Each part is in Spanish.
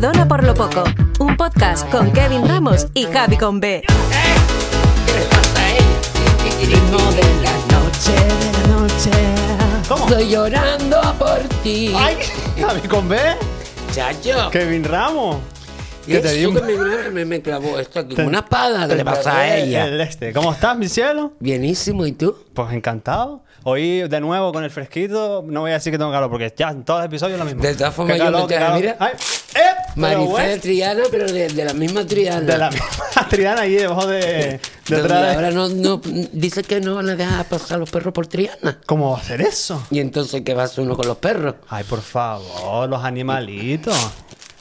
Perdona por lo poco, un podcast con Kevin Ramos y Javi con B. Ritmo de la noche, de la noche. ¿Cómo? Estoy llorando por ti. ¡Ay! ¿Javi con B? Chacho. Kevin Ramos. ¿Qué te di un- me, me, clavó esto aquí una espada. ¿Qué le pasa a El- ella? el este. ¿Cómo estás, mi cielo? Bienísimo, ¿y tú? Pues encantado. Hoy de nuevo con el fresquito. No voy a decir que tengo calor porque ya en todos los episodios es lo mismo. De todas formas, yo qué te- mira. Ay, ¡Eh! Marifé bueno, Triana, pero de, de la misma Triana. de la misma Triana ahí debajo de. De- ahora no, no, dice que no van a dejar pasar los perros por Triana. ¿Cómo va a ser eso? Y entonces, ¿qué va a hacer uno con los perros? Ay, por favor, los animalitos.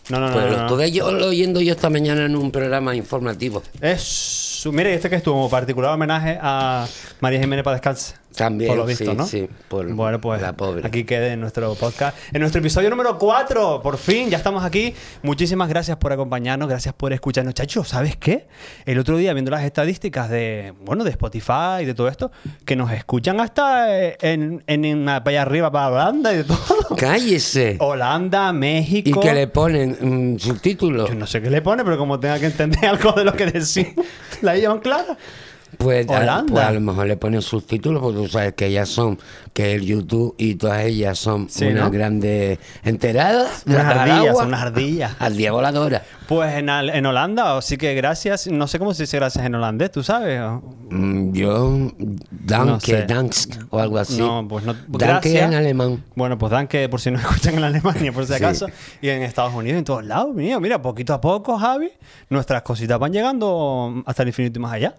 No, no, no. Pues no, lo no. estuve yo oyendo yo esta mañana en un programa informativo. Es. Mire, este que estuvo como particular homenaje a María Jiménez para descanse. También, Por lo visto, sí, ¿no? sí, por bueno, pues la pobre. aquí quede en nuestro podcast. En nuestro episodio número 4, por fin, ya estamos aquí. Muchísimas gracias por acompañarnos, gracias por escucharnos. Chacho, ¿sabes qué? El otro día, viendo las estadísticas de, bueno, de Spotify y de todo esto, que nos escuchan hasta eh, en, en, en- para allá arriba, para Holanda y de todo. ¡Cállese! Holanda, Y México. que le ponen mm, subtítulos. Yo no sé qué le pone, pero como tenga que entender algo de lo que decimos, la llevan clara. Pues a, pues a lo mejor le ponen subtítulos porque tú sabes que ellas son, que el YouTube y todas ellas son Sí, unas ¿no? grandes enteradas. Unas ardillas, agua, unas ardillas. Ardilla voladora. Pues en, en Holanda, así que gracias. No sé cómo se dice gracias en holandés, ¿tú sabes? Mm, Yo, No danke, sé. dansk o algo así. No, pues no. Danke gracias. en alemán. Bueno, pues dan que por si no escuchan en Alemania, por si Sí. acaso, y en Estados Unidos, en todos lados. Mira, mira, poquito a poco, Javi, nuestras cositas van llegando hasta el infinito y más allá.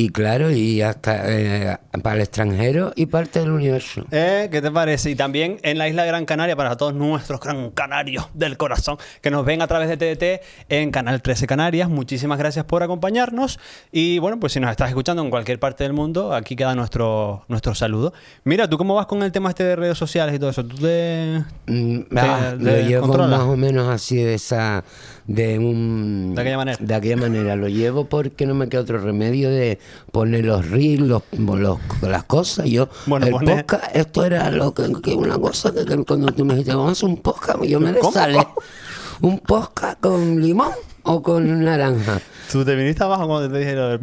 Y claro, y hasta eh, para el extranjero y parte del universo. Eh, ¿Qué te parece? Y también en la isla de Gran Canaria, para todos nuestros gran canarios del corazón que nos ven a través de TDT en Canal 13 Canarias. Muchísimas gracias por acompañarnos. Y bueno, pues si nos estás escuchando en cualquier parte del mundo, aquí queda nuestro, nuestro saludo. Mira, ¿tú cómo vas con el tema este de redes sociales y todo eso? ¿Tú te, Mm, te- ah, te lo llevo más o menos así de esa de un De aquella manera. de aquella manera lo llevo porque no me queda otro remedio de poner los reels los, los- las cosas yo Bueno, el pone- podcast esto era lo que, que una cosa que, que cuando tú me dijiste vamos a hacer un podcast yo me ¿Cómo? sale un podcast con limón o con naranja ¿Tú te viniste abajo cuando te dije lo del...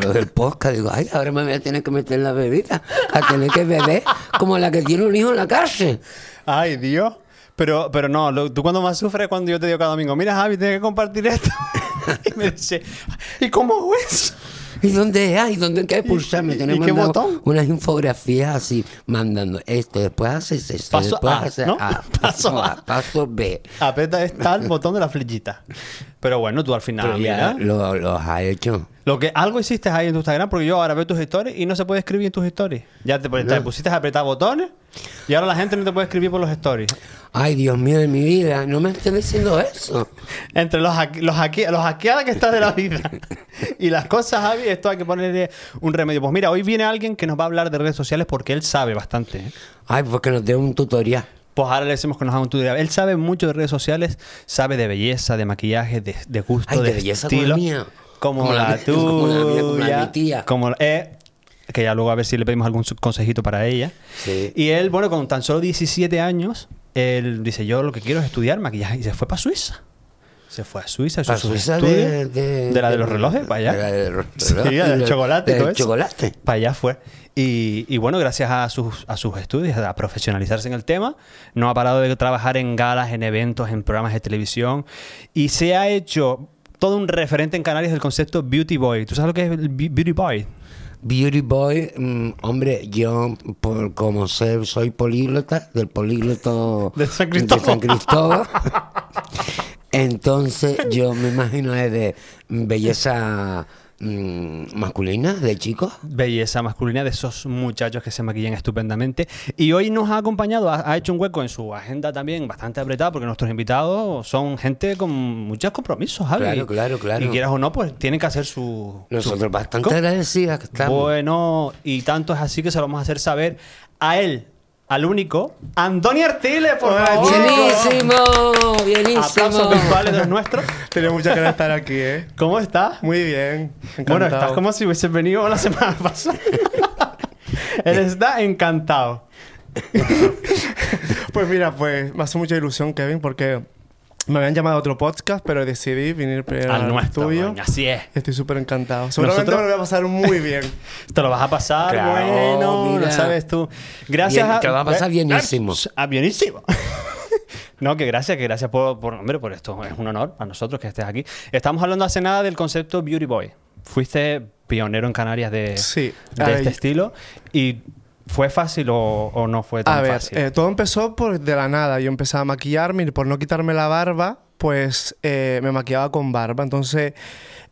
lo del podcast digo ay ahora me voy a tener que meter la bebida a tener que beber como la que tiene un hijo en la cárcel Ay, Dios. Pero, pero no, lo- tú cuando más sufres es cuando yo te digo cada domingo, mira Javi, tienes que compartir esto. y me dice, ¿y cómo hago eso? ¿Y dónde hay? ¿Dónde hay que pulsarme? y Tenemos qué mandado botón? unas infografías así, mandando esto, después haces esto, Paso después A, haces ¿no? A, Paso A. Paso B. Aprieta está el botón de la flechita. Pero bueno, tú al final, mira. lo, los ha hecho. Lo que algo hiciste ahí en tu Instagram, porque yo ahora veo tus stories y no se puede escribir en tus stories. Ya te, te pusiste a apretar botones y ahora la gente no te puede escribir por los stories. Ay, Dios mío de mi vida, no me estén diciendo eso. Entre los, los, los hackeadas que estás de la vida y las cosas, Javi, esto hay que ponerle un remedio. Pues mira, hoy viene alguien que nos va a hablar de redes sociales porque él sabe bastante. ¿eh? Ay, pues que nos dé un tutorial. Pues ahora le decimos que nos haga un tutorial. Él sabe mucho de redes sociales, sabe de belleza, de maquillaje, de, de gusto, Ay, de de belleza estilo. mía. Como, Como la, la tuya. como la mía, como la de mi tía. como- eh, que ya luego a ver si le pedimos algún consejito para ella. Sí. Y él, bueno, con tan solo 17 años, él dice, yo lo que quiero es estudiar maquillaje. Y se fue para Suiza. Se fue a Suiza, sus Suiza de, de, de la de los relojes, para allá. De la de los Sí, del de- chocolate del chocolate. Para allá fue. Y, y bueno, gracias a sus, a sus estudios, a profesionalizarse en el tema, no ha parado de trabajar en galas, en eventos, en programas de televisión. Y se ha hecho todo un referente en Canarias del concepto Beauty Boy. ¿Tú sabes lo que es el Be- Beauty Boy? Beauty Boy, mm, hombre, yo por, como sé, soy políglota, del polígloto De San Cristóbal. San Cristóbal. Entonces yo me imagino es de belleza masculina, de chicos. Belleza masculina de esos muchachos que se maquillan estupendamente. Y hoy nos ha acompañado, ha, ha hecho un hueco en su agenda también bastante apretada, porque nuestros invitados son gente con muchos compromisos, Javi. Claro, claro, claro. Y quieras o no, pues tienen que hacer su. Nosotros bastante ¿Cómo? agradecidas que estamos. Bueno, y tanto es así que se lo vamos a hacer saber a él, al único, Antonio Artiles, por Hola, favor. Bienísimo, Aplausos bienísimo. virtuales de los nuestros. Tenía muchas ganas de estar aquí, ¿eh? ¿Cómo estás? Muy bien. Bueno, estás como si hubiese venido la semana pasada. Él está encantado. Pues mira, pues me hace mucha ilusión, Kevin, porque Me habían llamado a otro podcast, pero decidí venir primero Al al, nuestro, tuyo. coño, así es. Estoy súper encantado. Seguramente Nosotros- me lo voy a pasar muy bien. Te lo vas a pasar, Claro, bueno, mira. lo sabes tú. Gracias Bien, a... te lo vas a pasar bienísimo. Ah, bienísimo. no, que gracias, que gracias por, por, hombre, por esto. Es un honor para nosotros que estés aquí. Estamos hablando hace nada del concepto Beauty Boy. Fuiste pionero en Canarias de, Sí. de este estilo. ¿Y fue fácil o, o no fue tan A ver, fácil? eh, todo empezó por de la nada. Yo empecé a maquillarme y por no quitarme la barba, pues eh, me maquillaba con barba. Entonces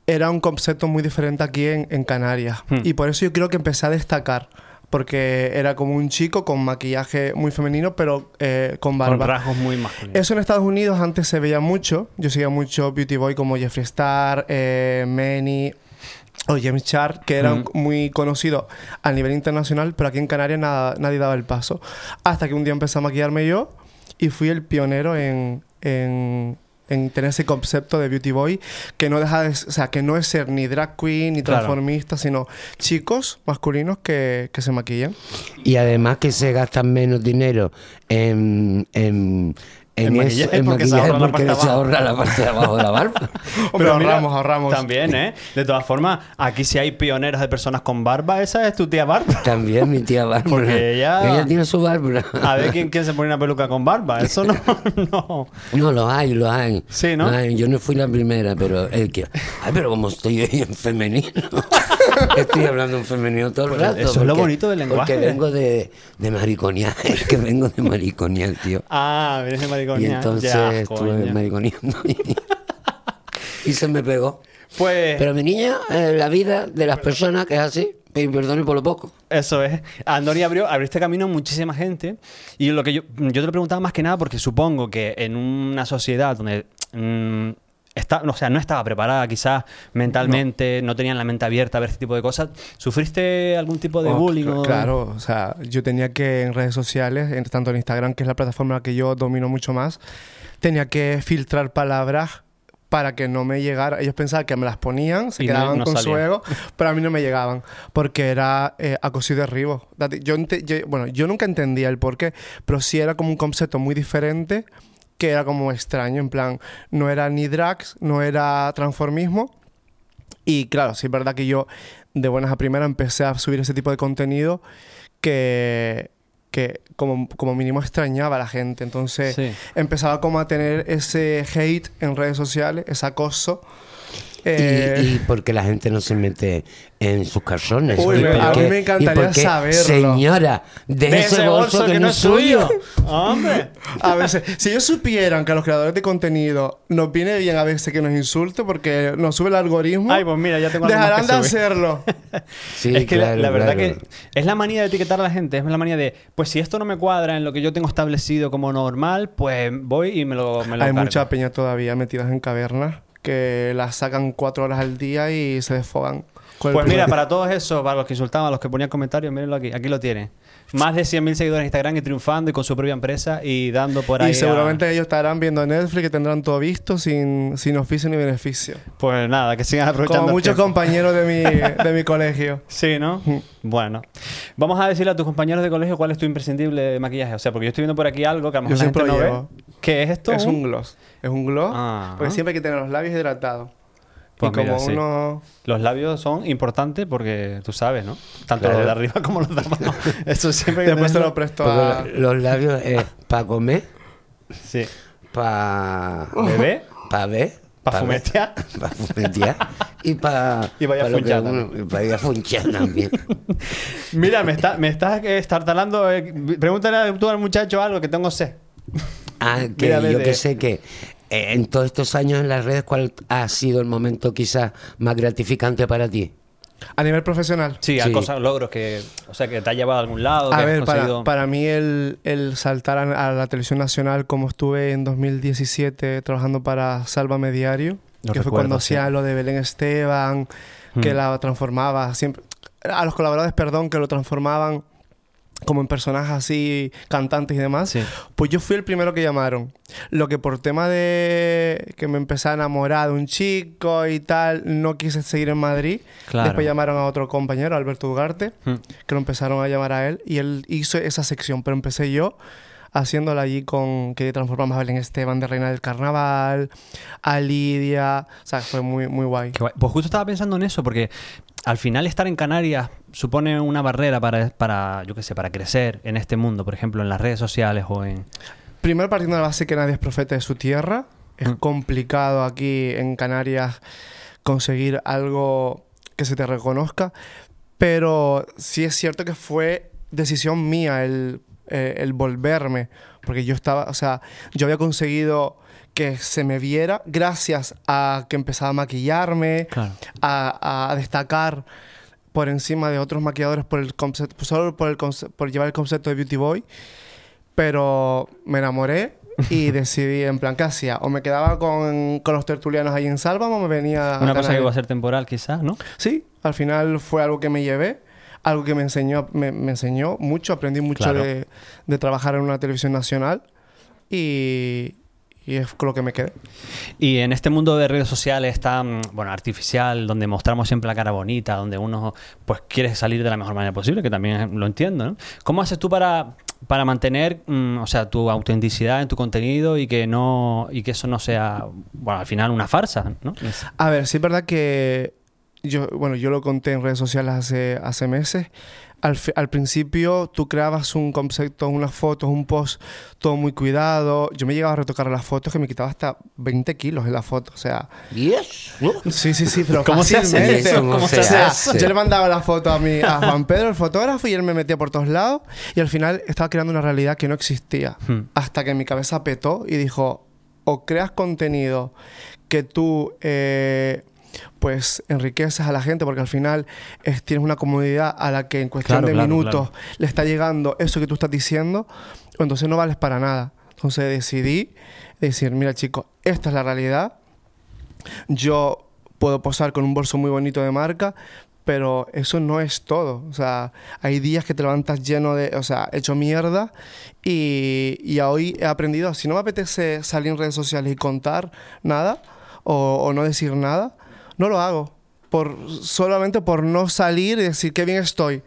era un concepto muy diferente aquí en, en Canarias. Hmm. Y por eso yo creo que empecé a destacar. Porque era como un chico con maquillaje muy femenino, pero eh, con Con barba. rasgos muy masculinos. Eso en Estados Unidos antes se veía mucho. Yo seguía mucho Beauty Boy como Jeffree Star, eh, Manny o James Char, que Ujú. muy conocidos a nivel internacional, pero aquí en Canarias nada- nadie daba el paso. Hasta que un día empecé a maquillarme yo y fui el pionero en, en, en tener ese concepto de Beauty Boy, que no deja de, o sea, que no es ser ni drag queen ni Claro. transformista, sino chicos masculinos que, que se maquillan. Y además que se gastan menos dinero en, en, en, En eso, maquillaje en porque se maquillaje ahorra porque se ahorra la parte de abajo de la barba. Pero ahorramos, ahorramos. También, ¿eh? De todas formas, aquí si hay pioneras de personas con barba, esa es tu tía Barba. También mi tía Bárbara. Porque ella- Ella tiene su Bárbara. A ver quién, quién se pone una peluca con barba. Eso no. no. No, los hay, los hay. Sí, ¿no? Los hay. Yo no fui la primera, pero el que... Ay, pero como estoy en femenino. Estoy hablando en femenino todo el rato. eso es lo bonito del lenguaje. Porque vengo de, de mariconear. Es que vengo de mariconear, tío. Ah, vienes de mariconía. Y entonces Ya, estuve mariconeando. Y, y se me pegó. Pues Pero mi niña, eh, la vida de las personas que es así, y perdone por lo poco. eso es. Andoni abrió, abriste camino a muchísima gente. Y lo que yo, yo te lo preguntaba más que nada porque supongo que en una sociedad donde. mm, está, o sea, no estaba preparada quizás mentalmente, no. tenían la mente abierta a ver este tipo de cosas. ¿Sufriste algún tipo de Oh, bullying? o- Claro, o sea, yo tenía que en redes sociales, en- tanto en Instagram, que es la plataforma que yo domino mucho más, tenía que filtrar palabras para que no me llegara. Ellos pensaban que me las ponían, se Y no- quedaban no con su ego, pero a mí no me llegaban, porque era eh, acoso y derribo. Yo, yo- bueno, yo nunca entendía el por qué, pero sí era como un concepto muy diferente, que era como extraño, en plan, no era ni drags, no era transformismo, y claro, sí es verdad que yo de buenas a primeras empecé a subir ese tipo de contenido que, que como, como mínimo extrañaba a la gente. Entonces Sí. empezaba como a tener ese hate en redes sociales, ese acoso. Y- Eh, Y, porque la gente no se mete en sus calzones. Uy, me- a mí me encantaría saberlo. Señora, de, De ese, bolso, que, no es suyo. ¡Hombre! a veces, si ellos supieran que a los creadores de contenido nos viene bien a veces que nos insulten porque nos sube el algoritmo, Ay, pues mira, ya tengo dejarán que de hacerlo. Sí, es que la- verdad claro. que es la manía de etiquetar a la gente, es la manía de, pues si esto no me cuadra en lo que yo tengo establecido como normal, pues voy y me lo, me lo Hay cargo. mucha peña todavía metidas en cavernas que las sacan cuatro horas al día y se desfogan. Pues mira, para todos esos, para los que insultaban, a los que ponían comentarios, mírenlo aquí, aquí lo tiene. Más de 100.000 seguidores en Instagram y triunfando y con su propia empresa y dando por ahí. Y a- seguramente ellos estarán viendo Netflix y tendrán todo visto sin, sin oficio ni beneficio. Pues nada, que sigan aprovechando. Como muchos compañeros de mi, de mi colegio. Sí, ¿no? Bueno. Vamos a decirle a tus compañeros de colegio cuál es tu imprescindible de maquillaje. O sea, porque yo estoy viendo por aquí algo que a lo mejor la gente no ve. ¿Qué es esto? Es un gloss. Es un gloss. Ah. Porque siempre hay que tener los labios hidratados. Pues y como mira, sí. uno... Los labios son importantes porque tú sabes, ¿no? Tanto Claro. los de arriba como los de abajo. Eso siempre que Después se tenerlo. lo presto a... lo- los labios es para comer, Sí. para Bebé, ver, para fumetear. para fumetear y para Y para ir a funchar para ir a funchar también. Mira, me, está, me estás eh, estartalando. eh, pregúntale tú al muchacho algo que tengo sed. Ah, que Mira, yo que sé que eh, en todos estos años en las redes, ¿cuál ha sido el momento quizás más gratificante para ti? A nivel profesional. Sí, a Sí. cosas, logros que. O sea, que te ha llevado a algún lado. A que ver, para, conseguido- para mí el, el saltar a, a la televisión nacional como estuve en 2017 trabajando para Sálvame Diario, que fue cuando sí. hacía lo de Belén Esteban, que Mm. la transformaba siempre... A los colaboradores, perdón, que lo transformaban como en personajes así, cantantes y demás. Sí. Pues yo fui el primero que llamaron. Lo que por tema de que me empecé a enamorar de un chico y tal, no quise seguir en Madrid. Claro. Después llamaron a otro compañero, Alberto Ugarte Mm. que lo empezaron a llamar a él y él hizo esa sección, pero empecé yo haciéndola allí con que transformamos a Belén Esteban de Reina del Carnaval, a Lidia, o sea, fue muy, muy guay. Pues justo estaba pensando en eso, porque al final estar en Canarias supone una barrera para, para yo qué sé, para crecer en este mundo, por ejemplo, en las redes sociales o en... Primero partiendo de la base que nadie es profeta de su tierra, es Mm. complicado aquí en Canarias conseguir algo que se te reconozca, pero sí es cierto que fue decisión mía el, eh, el volverme, porque yo estaba, o sea, yo había conseguido que se me viera gracias a que empezaba a maquillarme, Claro. a, a destacar por encima de otros maquilladores por el concepto, solo por, el conce- por llevar el concepto de Beauty Boy. Pero me enamoré y decidí, en plan, ¿qué hacía? O me quedaba con, con los tertulianos ahí en Sálvamo o me venía a Una cosa que va a ser temporal quizás, ¿no? Sí, al final fue algo que me llevé, algo que me enseñó, me, me enseñó mucho, aprendí mucho Claro. de, de trabajar en una televisión nacional y, y es con lo que me quedé. Y en este mundo de redes sociales tan, bueno, artificial, donde mostramos siempre la cara bonita, donde uno pues quiere salir de la mejor manera posible, que también lo entiendo, ¿no? ¿Cómo haces tú para, para mantener, mm, o sea, tu autenticidad en tu contenido y que no y que eso no sea, bueno, al final una farsa, ¿no? A ver, sí es verdad que yo, bueno, yo lo conté en redes sociales hace, hace meses. Al, al principio tú creabas un concepto, unas fotos, un post, todo muy cuidado. Yo me llegaba a retocar las fotos que me quitaba hasta 20 kilos en la foto. O sea, ¿Y eso? sí, sí, sí, pero ¿Cómo se hace eso? ¿Cómo ¿Cómo se hace? yo le mandaba la foto a, mi, a Juan Pedro, el fotógrafo, y él me metía por todos lados. Y al final estaba creando una realidad que no existía. Hmm. Hasta que mi cabeza petó y dijo, o creas contenido que tú, eh, pues, enriqueces a la gente, porque al final es- tienes una comunidad a la que en cuestión Claro, de claro, minutos claro. le está llegando eso que tú estás diciendo, entonces no vales para nada. Entonces decidí decir, mira chicos, esta es la realidad, yo puedo posar con un bolso muy bonito de marca, pero eso no es todo. O sea, hay días que te levantas lleno de, o sea, hecho mierda y, y hoy he aprendido, si no me apetece salir en redes sociales y contar nada o, o no decir nada, no lo hago. Por, solamente por no salir y decir qué bien estoy.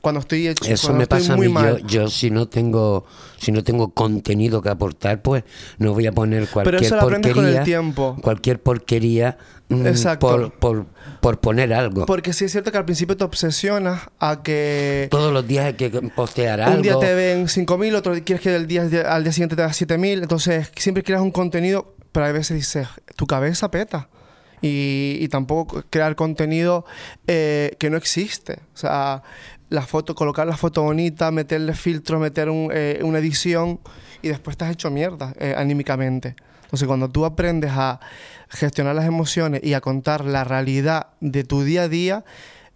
Cuando estoy hecho, Eso cuando me estoy pasa a mí. Yo, mal. yo si no tengo si no tengo contenido que aportar, pues no voy a poner cualquier eso lo aprendes porquería. con el tiempo. Cualquier porquería mm, por, por, por poner algo. Porque sí es cierto que al principio te obsesionas a que Todos los días hay que postear algo. Un día te ven 5.000, otro día quieres que el día, al día siguiente te da 7.000. Entonces, siempre creas un contenido, pero a veces dices, tu cabeza peta. Y, y tampoco crear contenido eh, que no existe. O sea, la foto, colocar la foto bonita, meterle filtros, meter un, eh, una edición y después estás hecho mierda eh, anímicamente. Entonces, cuando tú aprendes a gestionar las emociones y a contar la realidad de tu día a día,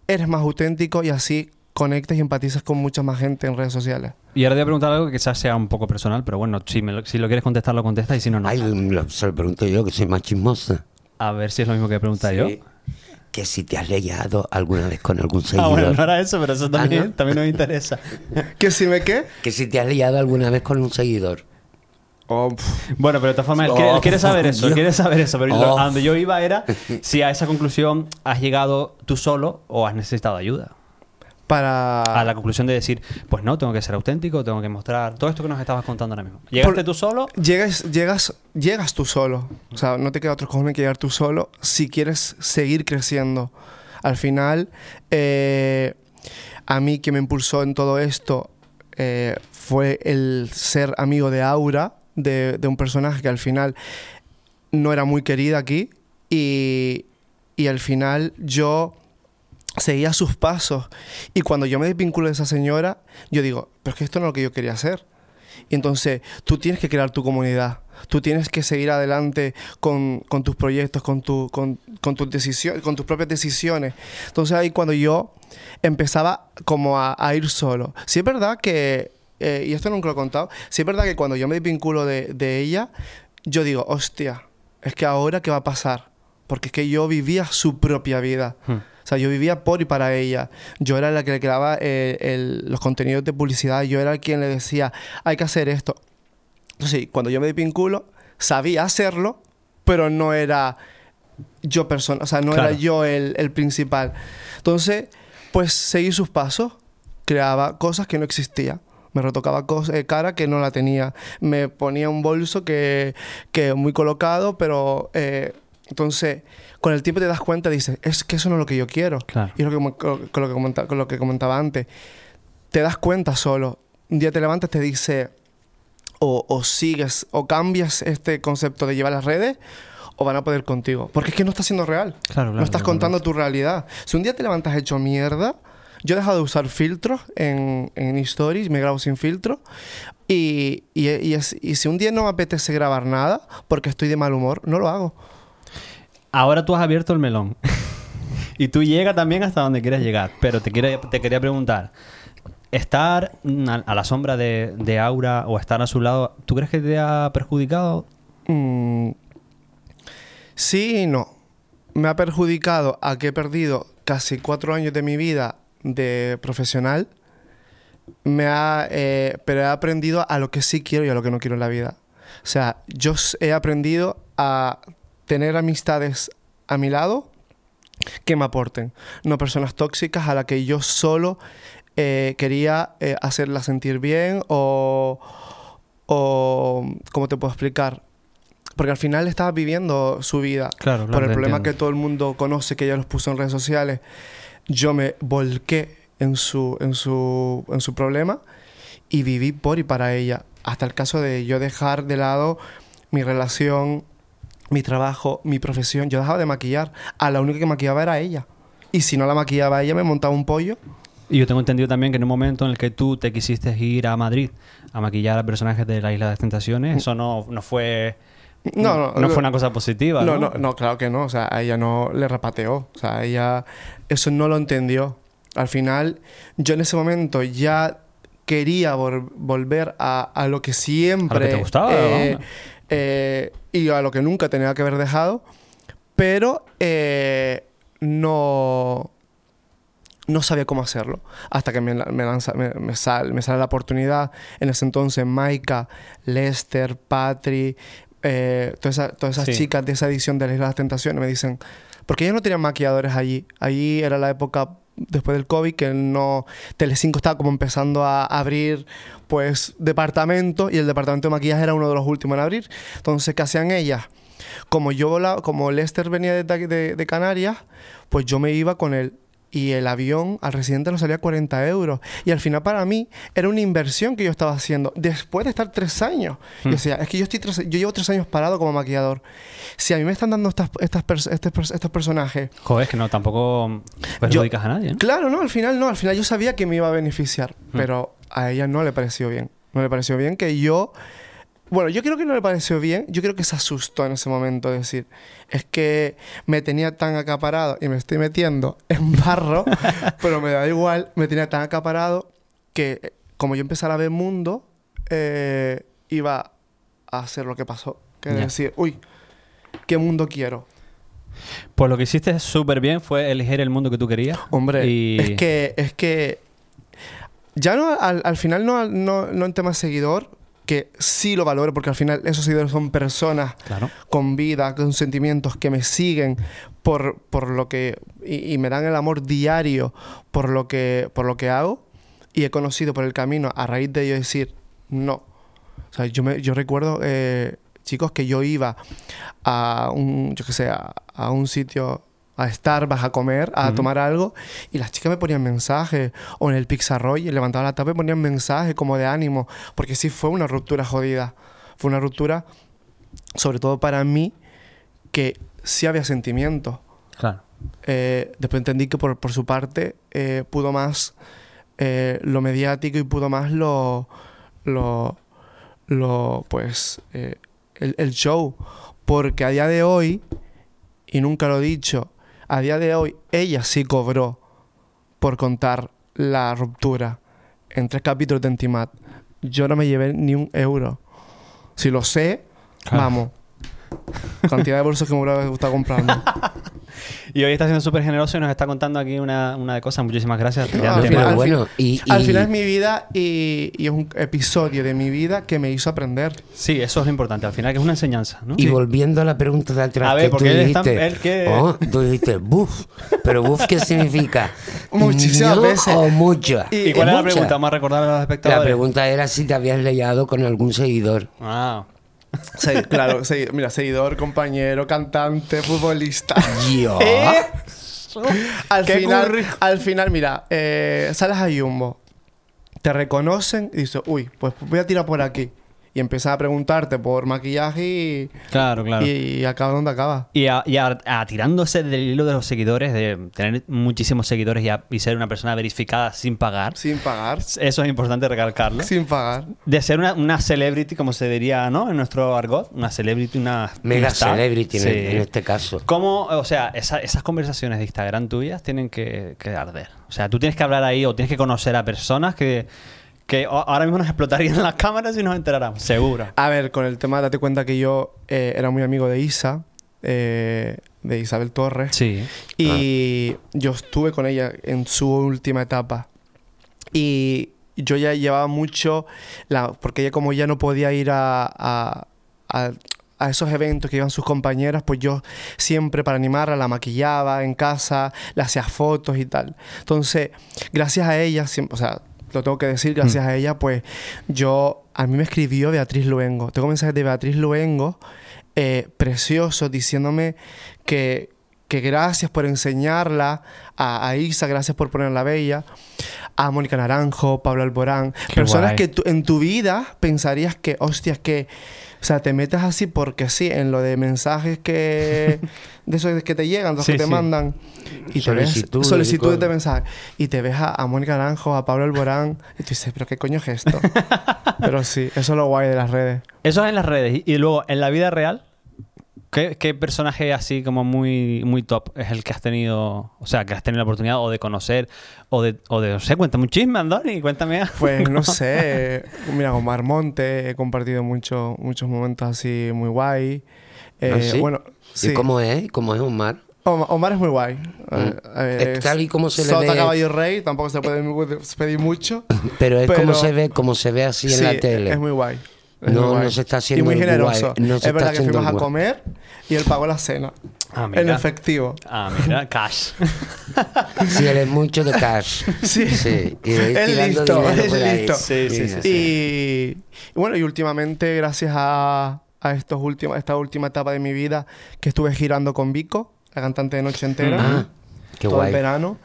eres más auténtico y así conectas y empatizas con mucha más gente en redes sociales. Y ahora te voy a preguntar algo que quizás sea un poco personal, pero bueno, si, me lo, si lo quieres contestar, lo contestas y si no, no. Ay, lo- se lo pregunto yo, que soy más chismosa. A ver si es lo mismo que pregunta Sí. yo. Que si te has liado alguna vez con algún Ah, seguidor. bueno, no era eso, pero eso también, ¿no? también nos interesa. ¿Que si me qué? Que si te has liado alguna vez con un seguidor. Bueno, pero de todas formas, él Oh, quiere, él quiere saber eso, él quiere saber eso. Pero Oh. a donde yo iba era si a esa conclusión has llegado tú solo o has necesitado ayuda. Para... A la conclusión de decir, pues no, tengo que ser auténtico, tengo que mostrar todo esto que nos estabas contando ahora mismo. ¿Llegaste Por- tú solo? Llegas, llegas, llegas tú solo. O sea, no te queda otro cojones que llegar tú solo si quieres seguir creciendo. Al final, eh, a mí que me impulsó en todo esto eh, fue el ser amigo de Aura, de, de un personaje que al final no era muy querida aquí. Y, y al final yo seguía sus pasos. Y cuando yo me desvinculo de esa señora, yo digo, pero es que esto no es lo que yo quería hacer. Y entonces tú tienes que crear tu comunidad. Tú tienes que seguir adelante con, con tus proyectos, con, tu, con, con tus con tus propias decisiones. Entonces ahí cuando yo empezaba como a, a ir solo. Sí es verdad que, eh, y esto nunca lo he contado, sí es verdad que cuando yo me desvinculo de, de ella, yo digo, hostia, es que ahora qué va a pasar. Porque es que yo vivía su propia vida. Hmm. O sea, yo vivía por y para ella. Yo era la que le creaba eh, el- los contenidos de publicidad. Yo era quien le decía, hay que hacer esto. Entonces, cuando yo me desvinculo, sabía hacerlo, pero no era yo persona, o sea, no Claro. era yo el, el principal. Entonces, pues seguí sus pasos, creaba cosas que no existían. Me retocaba eh, cara que no la tenía. Me ponía un bolso que, que muy colocado, pero eh, entonces con el tiempo te das cuenta y dices, es que eso no es lo que yo quiero. Claro. Y es lo que, con lo que, comenta- con lo que comentaba antes. Te das cuenta solo. Un día te levantas te dice, o, o sigues, o cambias este concepto de llevar las redes, o van a poder contigo. Porque es que no está siendo real. Claro, claro, no estás contando tu realidad. Si un día te levantas hecho mierda, yo he dejado de usar filtros en, en stories, me grabo sin filtro. Y, y, y es- y si un día no me apetece grabar nada, porque estoy de mal humor, no lo hago. Ahora tú has abierto el melón. y tú llegas también hasta donde quieres llegar. Pero te, quiere- te quería preguntar. Estar a, la sombra de, de Aura o estar a su lado, ¿tú crees que te ha perjudicado? Mm, sí y no. Me ha perjudicado a que he perdido casi cuatro años de mi vida de profesional. Me ha, eh, pero he aprendido a lo que sí quiero y a lo que no quiero en la vida. O sea, yo he aprendido a tener amistades a mi lado que me aporten. No personas tóxicas a las que yo solo eh, quería eh, hacerla sentir bien o, o... ¿Cómo te puedo explicar? Porque al final estaba viviendo su vida. Claro, claro, Por el problema entiendo. que todo el mundo conoce, que ella los puso en redes sociales. Yo me volqué en su, en su, en su problema y viví por y para ella. Hasta el caso de yo dejar de lado mi relación, mi trabajo, mi profesión. Yo dejaba de maquillar. A la única que maquillaba era ella. Y si no la maquillaba ella, me montaba un pollo. Y yo tengo entendido también que en un momento en el que tú te quisiste ir a Madrid a maquillar a personajes de la Isla de las Tentaciones, eso no, no fue... No, no, no fue una cosa positiva, No, ¿no? no, no, claro que no. O sea, a ella no le repateó. O sea, ella eso no lo entendió. Al final, yo en ese momento ya quería vol- volver a, a lo que siempre... A lo que te gustaba, eh. Eh, y a lo que nunca tenía que haber dejado. Pero eh, no... No sabía cómo hacerlo. Hasta que me, me, lanza- me, me sal- me sale la oportunidad. En ese entonces, Maika, Lester, Patri, eh, todas esas, todas esas Sí. chicas de esa edición de la Isla de las Tentaciones me dicen, porque ellos no tenían maquilladores allí. Allí era la época después del COVID que no Telecinco estaba como empezando a abrir pues departamentos y el departamento de maquillaje era uno de los últimos en abrir. Entonces, ¿qué hacían ellas? Como yo como Lester venía de, de- de Canarias, pues yo me iba con él. Y el avión al residente nos salía 40 euros. Y al final para mí era una inversión que yo estaba haciendo. Después de estar tres años. Yo decía, es que yo, estoy tres- yo llevo tres años parado como maquillador. Si a mí me están dando estas, estas pers- este estos personajes Joder, es que no, tampoco perjudicas a nadie, ¿no? Claro, no, al final no, al final yo sabía que me iba a beneficiar, pero a ella no le pareció bien. No le pareció bien que yo... Bueno, yo creo que no le pareció bien, yo creo que se asustó en ese momento, es decir, es que me tenía tan acaparado y me estoy metiendo en barro, pero me da igual, me tenía tan acaparado que eh, como yo empezara a ver mundo, eh, iba a hacer lo que pasó, que es decir, uy, ¿qué mundo quiero? Pues lo que hiciste súper bien fue elegir el mundo que tú querías. Hombre, Y- es que es que ya no al, al final no, no, no en tema seguidor, que sí lo valoro porque al final esos seguidores son personas Claro. con vida, con sentimientos que me siguen por, por lo que y, y me dan el amor diario por lo que por lo que hago y he conocido por el camino a raíz de ello decir no. O sea, yo me, yo recuerdo eh, chicos que yo iba a un yo qué sé a, a un sitio a Starbucks a comer, a tomar algo, y las chicas me ponían mensajes, o en el Pixarroy, levantaba la tapa y ponían mensajes como de ánimo, porque sí fue una ruptura jodida. Fue una ruptura, sobre todo para mí, que sí había sentimientos. Claro. Eh, después entendí que por, por su parte eh, pudo más eh, lo mediático y pudo más lo, lo, lo pues, el, el show. Porque a día de hoy, y nunca lo he dicho, a día de hoy ella sí cobró por contar la ruptura en tres capítulos de Antimat. Yo no me llevé ni un euro. Si lo sé, Claro. vamos. Cantidad de bolsos que me hubiera gustado comprarme. Y hoy está siendo súper generoso y nos está contando aquí una, una de cosas. Muchísimas gracias. No, al final- bueno, y- al y- final es mi vida y, y es un episodio de mi vida que me hizo aprender. Sí, eso es lo importante. Al final que es una enseñanza, ¿no? Y volviendo a la pregunta de atrás A ver, que tú él está- dijiste, él que- oh, tú dijiste buff, pero buff qué significa? Muchísimas ¿No veces. o mucha. Y- ¿Y cuál es la Mucha. pregunta? Vamos a recordar a los espectadores. La pregunta era si te habías leído con algún seguidor. Ah. Sí, claro, segui- mira, seguidor, compañero, cantante, futbolista. Yo. ¿Eh? al, Qué final, curri- al final, mira, eh, sales a Jumbo, te reconocen y dices, uy, pues voy a tirar por aquí. Y empiezan a preguntarte por maquillaje y, Claro, claro. y acaba donde acaba. Y, a, y a- a tirándose del hilo de los seguidores, de tener muchísimos seguidores y, a- y ser una persona verificada sin pagar, Sin pagar. eso es importante recalcarlo. Sin pagar. De ser una, una celebrity, como se diría, ¿no? En nuestro argot, una celebrity, una... Mega una celebrity en, este caso. ¿Cómo, o sea, esa- esas conversaciones de Instagram tuyas tienen que, que arder? O sea, tú tienes que hablar ahí o tienes que conocer a personas que, que ahora mismo nos explotarían las cámaras y nos enteráramos, seguro. A ver, con el tema, date cuenta que yo eh, era muy amigo de Isa, eh, de Isabel Torres. Sí. Y yo estuve con ella en su última etapa. Y yo ya llevaba mucho, la, porque ella como ya no podía ir a, a, a- a esos eventos que iban sus compañeras, pues yo siempre para animarla la maquillaba en casa, le hacía fotos y tal. Entonces, gracias a ella, siempre, o sea, lo tengo que decir, gracias a ella, pues yo, a mí me escribió Beatriz Luengo. Tengo mensajes de Beatriz Luengo eh, preciosos diciéndome que, que gracias por enseñarla a, a Isa, gracias por ponerla bella, a Mónica Naranjo, Pablo Alborán, Qué personas guay. que en tu vida pensarías que, hostias, que, o sea, te metes así porque sí, en lo de mensajes que, de esos que te llegan, los Sí, que te sí. mandan, y te ves, Solicitudes de mensajes, y te ves a, a Mónica Naranjo, a Pablo Alborán, y tú dices, pero qué coño es esto. pero sí, eso es lo guay de las redes. Eso es en las redes. Y luego, en la vida real, ¿qué, qué personaje así como muy, muy top es el que has tenido, o sea, que has tenido la oportunidad o de conocer o de, o de no sé, cuéntame un chisme, Andoni, cuéntame. Pues no sé, mira, con Mar Monte he compartido mucho, muchos momentos así muy guay. Eh, ¿Ah, sí? Bueno, sí. ¿Y cómo es? ¿Cómo es Omar? Omar, Omar es muy guay. Eh, eh, Es tal y como se le Sota, ve- caballo rey, tampoco se puede pedir mucho. Pero es Pero- como se ve, como se ve así en Sí, la tele. Es muy guay. Es No, no se está haciendo Y muy generoso. no es verdad que fuimos a comer y él pagó la cena. Ah, En mira. efectivo. Ah, mira, cash. Si eres mucho de cash. Sí. Sí. Y Es listo, es listo. Sí, sí, sí, sí. Y, y bueno, y últimamente, gracias a, a estos últimos, esta última etapa de mi vida, que estuve girando con Vico, la cantante de Noche Entera, Ah, qué todo guay. el verano.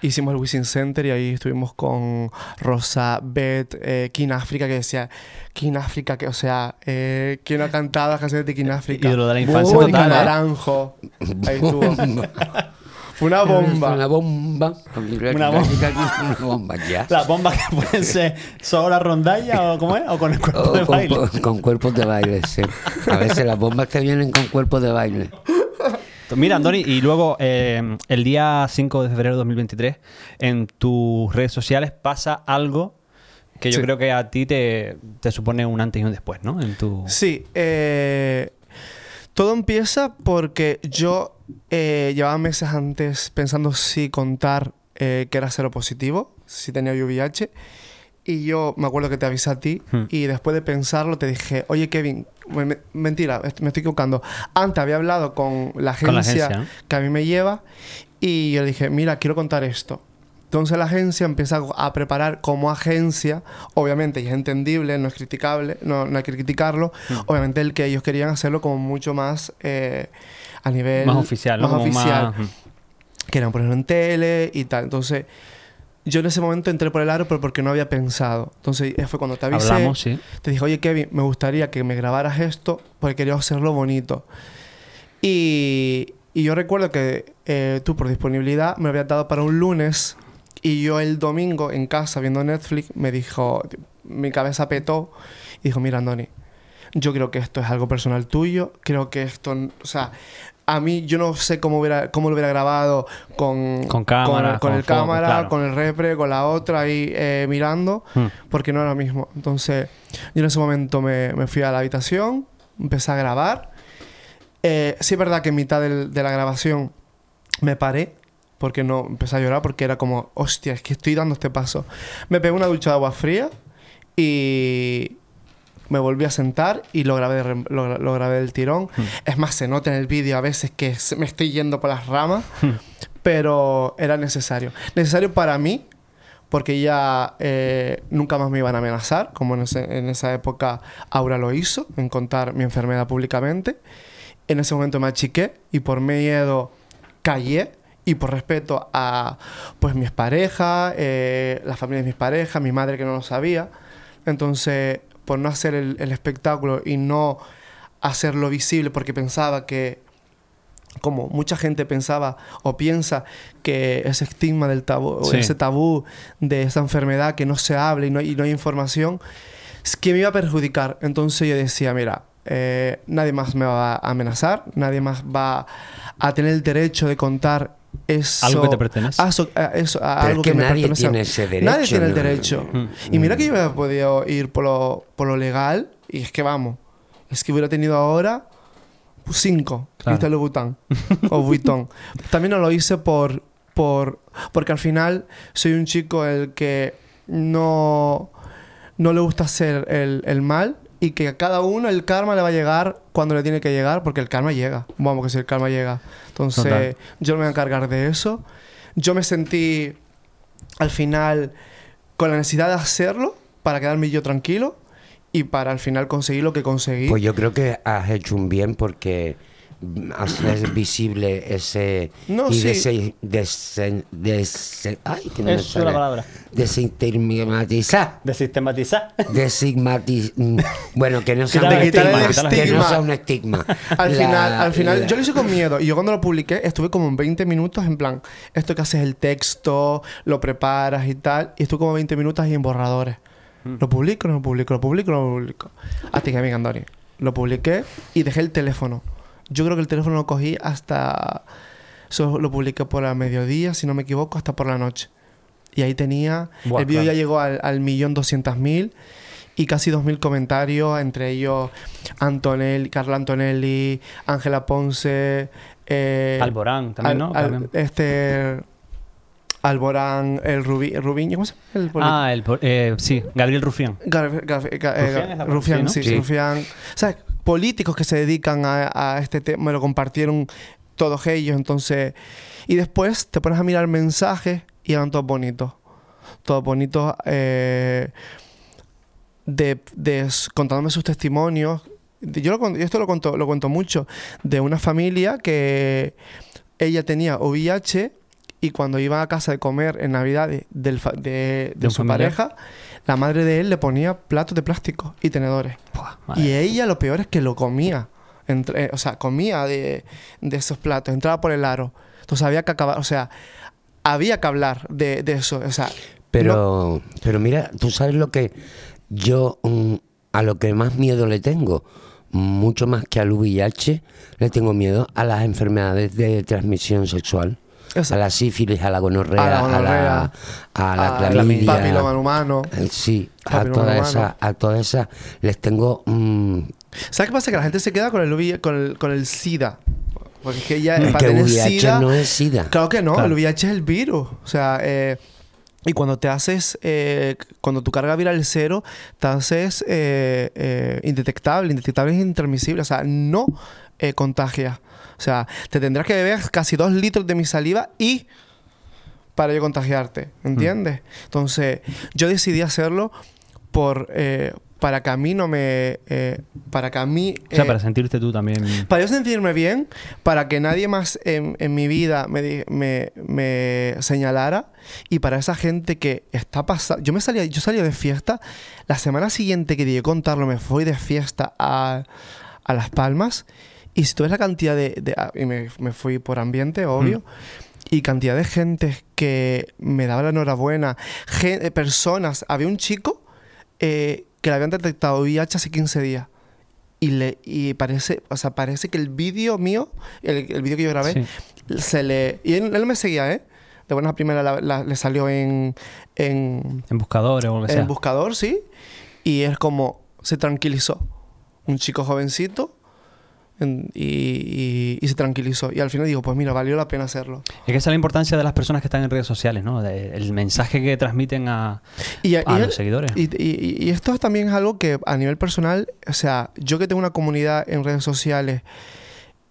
Hicimos el Wisin Center y ahí estuvimos con Rosa, Beth, eh, King África, que decía King África, que o sea, eh, ¿quién ha cantado las canciones de King África? Ídolo de la infancia Mónica total, ¿eh? Naranjo. Ahí estuvo. Fue una bomba. Una bomba. Una bomba. Una bomba, ya. Las bombas que pueden ser solo la rondalla o cómo es, o con el cuerpo O de con, baile. con cuerpos de baile, sí. A veces las bombas te vienen con cuerpos de baile. Mira, Andoni, y luego eh, el día 5 de febrero de 2023, en tus redes sociales pasa algo que yo Sí. creo que a ti te, te supone un antes y un después, ¿no? En tu... Sí, eh, todo empieza porque yo eh, llevaba meses antes pensando si contar que era cero positivo, si tenía VIH. Y yo me acuerdo que te avisé a ti Hmm. y después de pensarlo te dije, oye Kevin, me- me- mentira, me estoy equivocando. Antes había hablado con la agencia, Con la agencia, ¿no? que a mí me lleva y yo le dije, mira, quiero contar esto. Entonces la agencia empieza a preparar como agencia, obviamente, y es entendible, no es criticable, no, no hay que criticarlo, Hmm. obviamente el que ellos querían hacerlo como mucho más eh, a nivel... Más oficial, ¿no? Más Como oficial. más- Querían ponerlo en tele y tal. Entonces yo en ese momento entré por el aro, pero porque no había pensado. Entonces fue cuando te avisé. Hablamos, sí. Te dije, oye Kevin, me gustaría que me grabaras esto porque quería hacerlo bonito. Y, y yo recuerdo que eh, tú por disponibilidad me habías dado para un lunes y yo el domingo en casa viendo Netflix me dijo, mi cabeza petó y dijo, mira Andoni, yo creo que esto es algo personal tuyo, creo que esto, o sea, a mí yo no sé cómo, hubiera, cómo lo hubiera grabado con, Con cámara, con, con el foco, cámara, claro. con el repre, con la otra ahí eh, mirando Hmm. porque no era lo mismo. Entonces, yo en ese momento me, me fui a la habitación, empecé a grabar. Eh, sí es verdad que en mitad del- de la grabación me paré porque no empecé a llorar porque era como, hostia, es que estoy dando este paso. Me pegué una ducha de agua fría y me volví a sentar y lo grabé, de lo, lo grabé del tirón. Es más, se nota en el vídeo a veces que se- me estoy yendo por las ramas, pero era necesario. Necesario para mí, porque ya eh, nunca más me iban a amenazar, como en, ese- en esa época Aura lo hizo, en contar mi enfermedad públicamente. En ese momento me achiqué y por miedo callé y por respeto a pues mis parejas, eh, la familia de mis parejas, mi madre que no lo sabía. Entonces, por no hacer el, el espectáculo y no hacerlo visible porque pensaba que como mucha gente pensaba o piensa que ese estigma del tabú, Sí. ese tabú de esa enfermedad que no se habla y no, y no hay información, es que me iba a perjudicar. Entonces yo decía, mira, eh, nadie más me va a amenazar, nadie más va a tener el derecho de contar eso. Algo que te pertenece. a eso- a eso- a Pero algo es que nadie pertenece. tiene ese derecho, Nadie tiene el ¿no? derecho. Mm. Y mira que yo hubiera podido ir por lo, por lo legal y es que vamos, es que hubiera tenido ahora cinco, Claro. o Vuitton. También no lo hice por, por, porque al final soy un chico el que no, no le gusta hacer el, el mal y que a cada uno el karma le va a llegar cuando le tiene que llegar, porque el karma llega. Vamos, que si el karma llega. Entonces, Total. yo me voy a encargar de eso. Yo me sentí al final con la necesidad de hacerlo para quedarme yo tranquilo y para al final conseguir lo que conseguí. Pues yo creo que has hecho un bien porque hacer visible ese No, y sí. dese- desen- dese- ay, que no me Es sale. una palabra. Desintermatizar. De sistematizar. Desigmatiz... mm, Bueno, que no sea un estigma. estigma, Que no sea un estigma. Al La- final, al final, la- yo lo hice con miedo. Y yo cuando lo publiqué, estuve como en 20 minutos en plan, esto que haces el texto, lo preparas y tal. Y estuve como 20 minutos ahí en borradores. Lo publico, no lo publico, lo publico, no lo publico. Hasta que, venga, Andoni. Lo publiqué y dejé el teléfono. Yo creo que el teléfono lo cogí hasta... Eso lo publiqué por el mediodía, si no me equivoco, hasta por la noche. Y ahí tenía... Buah, el vídeo claro. ya llegó al, al millón doscientas mil y casi dos mil comentarios, entre ellos Antonelli, Carla Antonelli, Ángela Ponce, eh, Alborán también, ¿no? Al- este Alborán, el Rubí, Rubiño, ¿cómo se llama? El Ah, el, eh, sí, Gabriel Rufián. Gar- Gar- Ga- eh, Rufián la Rufián, sí, ¿no? Sí. Rufián. O sea, políticos que se dedican a, a este tema, me lo compartieron todos ellos, entonces... Y después te pones a mirar mensajes y eran todos bonitos. Todos bonitos, eh, de, de contándome sus testimonios. De- Yo, lo, yo esto lo cuento, lo cuento mucho, de una familia que ella tenía VIH y cuando iba a casa de comer en Navidad de, de- de un su familiar. pareja, la madre de él le ponía platos de plástico y tenedores. Y ella lo peor es que lo comía. Entre- eh, o sea, comía de, de esos platos, entraba por el aro. Entonces había que acabar, o sea, había que hablar de, de eso. O sea, Pero, pero mira, tú sabes lo que yo mm, a lo que más miedo le tengo, mucho más que al VIH, le tengo miedo a las enfermedades de transmisión sexual. Esa- A la sífilis, a la gonorrea, A la a la, gonorrea, a la al clamidia. papiloma humano. Eh, Sí, a todas esas, a todas esas les tengo mm, ¿Sabes qué pasa? Que la gente se queda con el, con el, con el SIDA. Porque es que ya que para tener VIH SIDA... no es SIDA. Claro que no, Claro. el VIH es el virus. O sea, eh, y cuando te haces, eh, cuando tu carga viral es cero, te haces eh, eh, indetectable. Indetectable es intransmisible. O sea, no eh, contagia. O sea, te tendrás que beber casi dos litros de mi saliva y para yo contagiarte. ¿Entiendes? Entonces, yo decidí hacerlo por... eh, para que a mí no me... eh, para que a mí... O sea, eh, para sentirte tú también. para yo sentirme bien, para que nadie más en, en mi vida me, me, me señalara y para esa gente que está pasando... Yo me salía, yo salía de fiesta, la semana siguiente que llegué a contarlo me fui de fiesta a, a Las Palmas y si tú ves la cantidad de... de- ah, y me, me fui por ambiente, obvio. Y cantidad de gente que me daba la enhorabuena. gen- eh, personas. Había un chico eh, que le habían detectado VIH hace 15 días. Y, le, y parece, o sea, parece que el vídeo mío, el, el vídeo que yo grabé, Sí. se le... Y él, él me seguía, ¿eh? De buenas a primeras la- la- le salió en, en, En buscadores o lo que en sea. buscador, sí. Y es como, se tranquilizó. Un chico jovencito En- y, y- y se tranquilizó. Y al final digo, pues mira, valió la pena hacerlo. Es que esa es la importancia de las personas que están en redes sociales, ¿no? De- el mensaje que transmiten a, Y, a los seguidores. y- esto también es algo que a nivel personal, o sea, yo que tengo una comunidad en redes sociales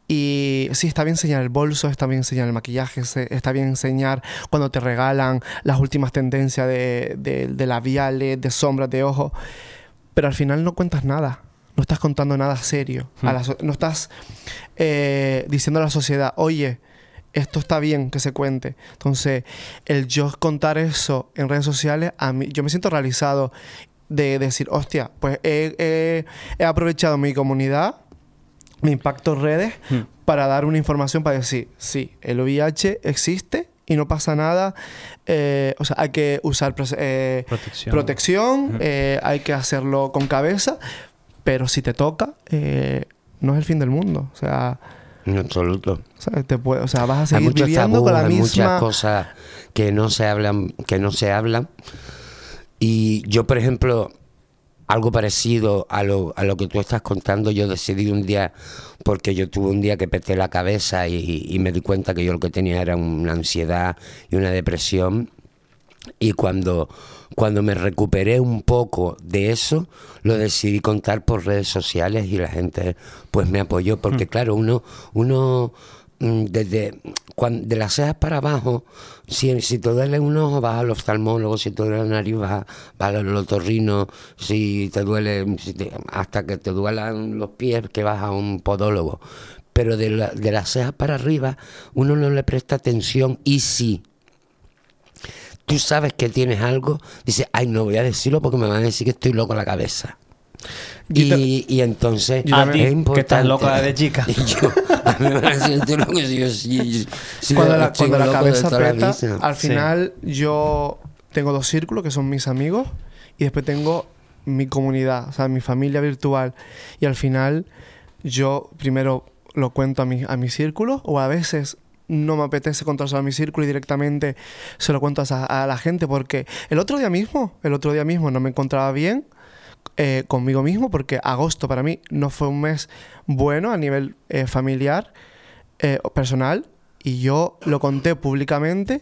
y sí, está bien enseñar el bolso, está bien enseñar el maquillaje, se- está bien enseñar cuando te regalan las últimas tendencias de, de- de labiales, de sombras de ojos, pero al final no cuentas nada, no estás contando nada serio, a la so- no estás eh, diciendo a la sociedad, oye, esto está bien que se cuente. Entonces, el yo contar eso en redes sociales, a mí, yo me siento realizado de decir, hostia, pues he, he- he aprovechado mi comunidad, mi impacto en redes, Hmm. para dar una información para decir, sí, el VIH existe y no pasa nada. eh, o sea, hay que usar eh, Protección. protección, eh, hay que hacerlo con cabeza, pero si te toca, eh, no es el fin del mundo. O sea, En absoluto. o sea, te puede- o sea, vas a seguir viviendo con la hay misma... muchas cosas que no se hablan, que no se hablan. Y yo, por ejemplo, algo parecido a lo, a lo que tú estás contando, yo decidí un día, porque yo tuve un día que peté la cabeza y, y me di cuenta que yo lo que tenía era una ansiedad y una depresión. Y cuando, cuando me recuperé un poco de eso, lo decidí contar por redes sociales y la gente pues me apoyó. Porque claro, uno, uno mm, desde de las cejas para abajo, si, si te duele un ojo vas al oftalmólogo, si te duele la nariz vas, vas al otorrino, si te duele, si te- hasta que te duelan los pies que vas a un podólogo. Pero de, la- de las cejas para arriba uno no le presta atención y sí tú sabes que tienes algo, dices, ay, no voy a decirlo porque me van a decir que estoy loco en la cabeza. Yo Y, y entonces Yo es A ti, importante. que estás loca de chica. Y yo, a mí me van a decir, estoy loco, si yo, si cuando yo la, cuando la cabeza la vida. al Sí. final yo tengo dos círculos que son mis amigos y después tengo mi comunidad, o sea, mi familia virtual. Y al final yo primero lo cuento a mi, a mi círculo o a veces no me apetece contárselo a mi círculo y directamente se lo cuento a, a la gente porque el otro día mismo, el otro día mismo no me encontraba bien eh, conmigo mismo porque agosto para mí no fue un mes bueno a nivel eh, familiar eh, o personal y yo lo conté públicamente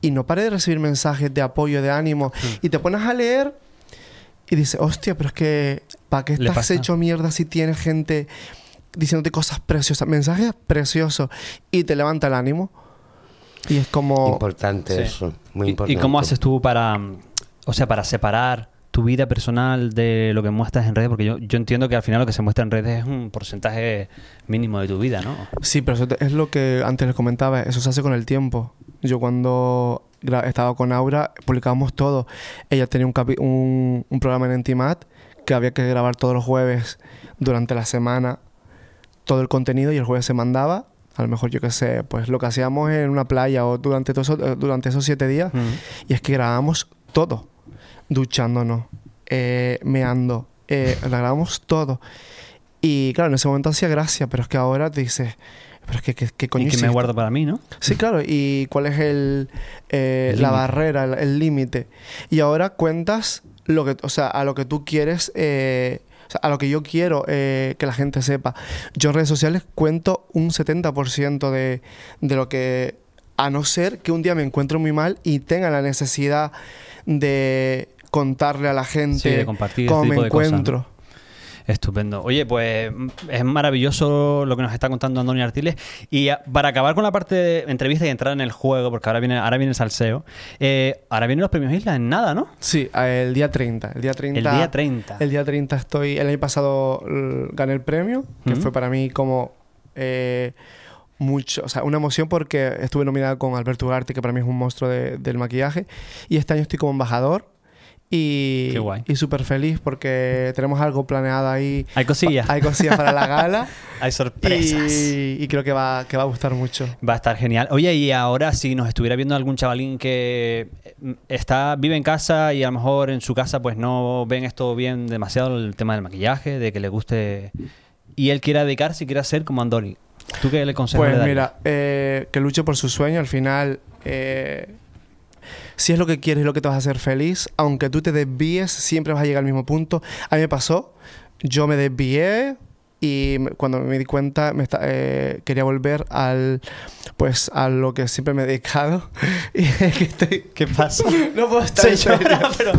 y no paré de recibir mensajes de apoyo, de ánimo y te pones a leer y dices, hostia, pero es que ¿para qué estás hecho mierda si tienes gente diciéndote cosas preciosas, mensajes preciosos y te levanta el ánimo? Y es como... Importante Sí. eso, muy ¿Y- importante. ¿Y cómo haces tú para, mm, o sea, para separar tu vida personal de lo que muestras en redes? Porque yo, yo entiendo que al final lo que se muestra en redes es un porcentaje mínimo de tu vida, ¿no? Sí, pero eso te- es lo que antes les comentaba, eso se hace con el tiempo. Yo cuando estaba con Aura, publicábamos todo. Ella tenía un, capi- un, un programa en Entimat que había que grabar todos los jueves durante la semana todo el contenido y el jueves se mandaba. A lo mejor yo qué sé, pues lo que hacíamos en una playa o durante, todo eso- eh, durante esos siete días. Y es que grabamos todo. Duchándonos, eh, meando, eh, la grabamos todo. Y claro, en ese momento hacía gracia, pero es que ahora te dices, pero es que, ¿qué, qué coño Y que me guardo para mí, ¿no? Sí, claro. ¿Y cuál es el, eh, El la barrera, el- el límite? Y ahora cuentas lo que, o sea, a lo que tú quieres, eh, o sea, a lo que yo quiero eh, que la gente sepa. Yo en redes sociales cuento un 70% de, de lo que, a no ser que un día me encuentre muy mal y tenga la necesidad de contarle a la gente Sí, de compartir cómo este me cosas, ¿no? encuentro. Estupendo. Oye, pues mm, es maravilloso lo que nos está contando Antonio Artiles. Y ah, para acabar con la parte de entrevista y entrar en el juego, porque ahora viene, ahora viene el salseo, eh, ahora vienen los premios Isla en nada, ¿no? Sí, el día 30. El día 30. El día 30. El día 30 estoy. El año pasado l- gané el premio, que fue para mí como. eh, mucho, o sea, una emoción porque estuve nominada con Alberto Ugarte, que para mí es un monstruo de- del maquillaje. Y este año estoy como embajador. Y, Qué guay. y súper feliz porque tenemos algo planeado ahí. Hay cosillas, Hay cosillas para la gala. hay sorpresas. y, y creo que va, que va a gustar mucho. Va a estar genial. Oye, y ahora si nos estuviera viendo algún chavalín que eh, está vive en casa y a lo mejor en su casa pues no ven esto bien demasiado el tema del maquillaje, de que le guste y él quiera dedicarse y quiera ser como Andoni. ¿Tú qué le consejas? Pues mira, eh, que luche por su sueño. Al final, eh, si es lo que quieres y lo que te vas a hacer feliz, aunque tú te desvíes, siempre vas a llegar al mismo punto. A mí me pasó, yo me desvié, y cuando me di cuenta me esta- eh, quería volver al pues a lo que siempre me he dedicado y que estoy ¿Qué pasa? no puedo estar en pero,